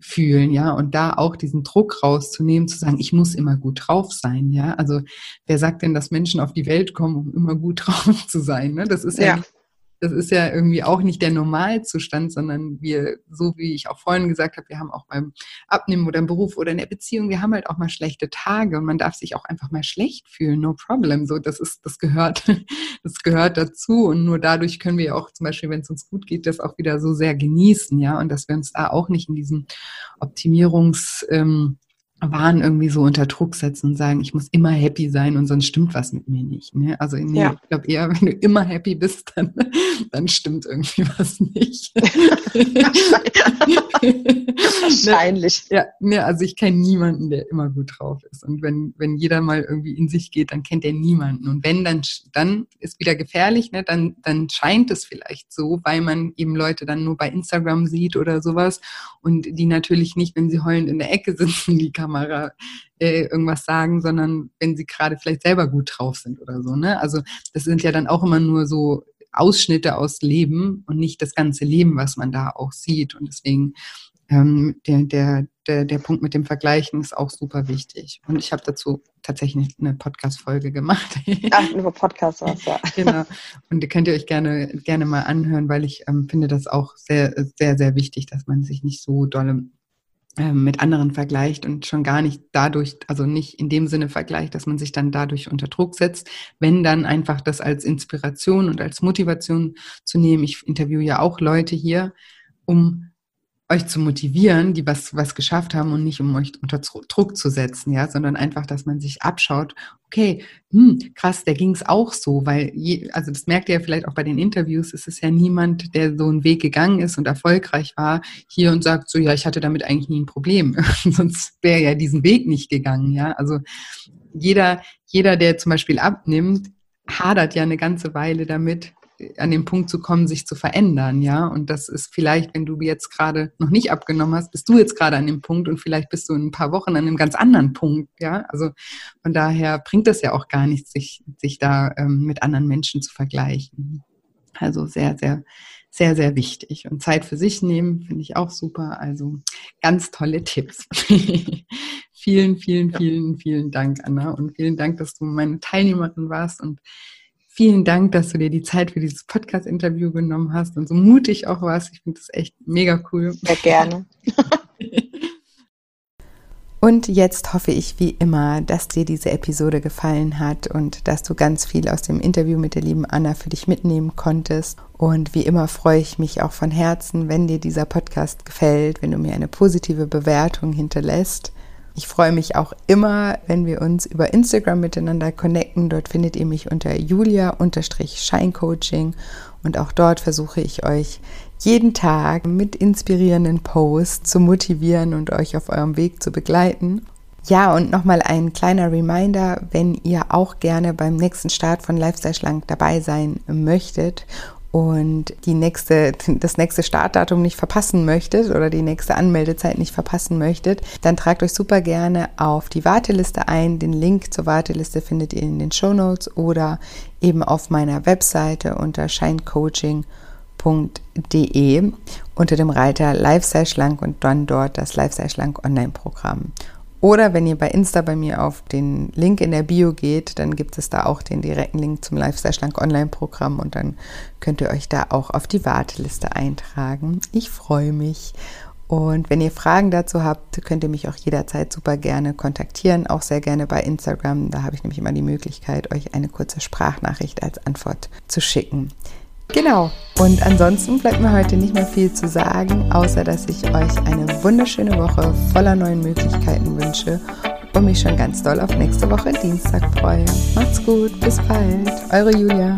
fühlen, ja, und da auch diesen Druck rauszunehmen, zu sagen, ich muss immer gut drauf sein, ja. Also wer sagt denn, dass Menschen auf die Welt kommen, um immer gut drauf zu sein? Ne? Das ist ja, ja nicht das ist ja irgendwie auch nicht der Normalzustand, sondern wir, so wie ich auch vorhin gesagt habe, wir haben auch beim Abnehmen oder im Beruf oder in der Beziehung, wir haben halt auch mal schlechte Tage und man darf sich auch einfach mal schlecht fühlen, no problem. So, das ist, das gehört, das gehört dazu und nur dadurch können wir auch zum Beispiel, wenn es uns gut geht, das auch wieder so sehr genießen, ja, und dass wir uns da auch nicht in diesem Optimierungs, ähm, waren irgendwie so unter Druck setzen und sagen, ich muss immer happy sein und sonst stimmt was mit mir nicht. Ne? Also nee, ja. ich glaube eher, wenn du immer happy bist, dann, dann stimmt irgendwie was nicht. Wahrscheinlich. ja, ne, also ich kenne niemanden, der immer gut drauf ist. Und wenn, wenn jeder mal irgendwie in sich geht, dann kennt er niemanden. Und wenn, dann, dann ist wieder gefährlich, ne? dann, dann scheint es vielleicht so, weil man eben Leute dann nur bei Instagram sieht oder sowas und die natürlich nicht, wenn sie heulend in der Ecke sitzen, die Kamera äh, irgendwas sagen, sondern wenn sie gerade vielleicht selber gut drauf sind oder so. Ne? Also das sind ja dann auch immer nur so Ausschnitte aus Leben und nicht das ganze Leben, was man da auch sieht. Und deswegen ähm, der, der, der, der Punkt mit dem Vergleichen ist auch super wichtig. Und ich habe dazu tatsächlich eine Podcast-Folge gemacht. Ach, über Podcast was, ja. genau. Und die könnt ihr euch gerne, gerne mal anhören, weil ich ähm, finde das auch sehr, sehr, sehr wichtig, dass man sich nicht so dolle mit anderen vergleicht und schon gar nicht dadurch, also nicht in dem Sinne vergleicht, dass man sich dann dadurch unter Druck setzt, wenn dann einfach das als Inspiration und als Motivation zu nehmen. Ich interviewe ja auch Leute hier, um euch zu motivieren, die was, was geschafft haben und nicht um euch unter Druck zu setzen, ja, sondern einfach, dass man sich abschaut, okay, hm, krass, der ging es auch so, weil, je, also das merkt ihr ja vielleicht auch bei den Interviews, es ist ja niemand, der so einen Weg gegangen ist und erfolgreich war, hier und sagt so, ja, ich hatte damit eigentlich nie ein Problem, sonst wäre ja diesen Weg nicht gegangen, ja, also jeder, jeder, der zum Beispiel abnimmt, hadert ja eine ganze Weile damit, an den Punkt zu kommen, sich zu verändern, ja. Und das ist vielleicht, wenn du jetzt gerade noch nicht abgenommen hast, bist du jetzt gerade an dem Punkt und vielleicht bist du in ein paar Wochen an einem ganz anderen Punkt, ja. Also von daher bringt das ja auch gar nichts, sich, sich da ähm, mit anderen Menschen zu vergleichen. Also sehr, sehr, sehr, sehr wichtig. Und Zeit für sich nehmen, finde ich auch super. Also ganz tolle Tipps. vielen, vielen, vielen, vielen Dank, Anna. Und vielen Dank, dass du meine Teilnehmerin warst und Vielen Dank, dass du dir die Zeit für dieses Podcast-Interview genommen hast und so mutig auch warst. Ich finde das echt mega cool. Sehr gerne. Und jetzt hoffe ich wie immer, dass dir diese Episode gefallen hat und dass du ganz viel aus dem Interview mit der lieben Anna für dich mitnehmen konntest. Und wie immer freue ich mich auch von Herzen, wenn dir dieser Podcast gefällt, wenn du mir eine positive Bewertung hinterlässt. Ich freue mich auch immer, wenn wir uns über Instagram miteinander connecten. Dort findet ihr mich unter julia-scheincoaching und auch dort versuche ich euch jeden Tag mit inspirierenden Posts zu motivieren und euch auf eurem Weg zu begleiten. Ja, und nochmal ein kleiner Reminder, wenn ihr auch gerne beim nächsten Start von Lifestyle Schlank dabei sein möchtet und die nächste, das nächste Startdatum nicht verpassen möchtet oder die nächste Anmeldezeit nicht verpassen möchtet, dann tragt euch super gerne auf die Warteliste ein. Den Link zur Warteliste findet ihr in den Show Notes oder eben auf meiner Webseite unter shinecoaching.de unter dem Reiter Lifestyle Schlank und dann dort das Lifestyle Schlank Online-Programm. Oder wenn ihr bei Insta bei mir auf den Link in der Bio geht, dann gibt es da auch den direkten Link zum Lifestyle Schlank Online-Programm und dann könnt ihr euch da auch auf die Warteliste eintragen. Ich freue mich. Und wenn ihr Fragen dazu habt, könnt ihr mich auch jederzeit super gerne kontaktieren, auch sehr gerne bei Instagram. Da habe ich nämlich immer die Möglichkeit, euch eine kurze Sprachnachricht als Antwort zu schicken. Genau. Und ansonsten bleibt mir heute nicht mehr viel zu sagen, außer dass ich euch eine wunderschöne Woche voller neuen Möglichkeiten wünsche und mich schon ganz doll auf nächste Woche Dienstag freue. Macht's gut, bis bald. Eure Julia.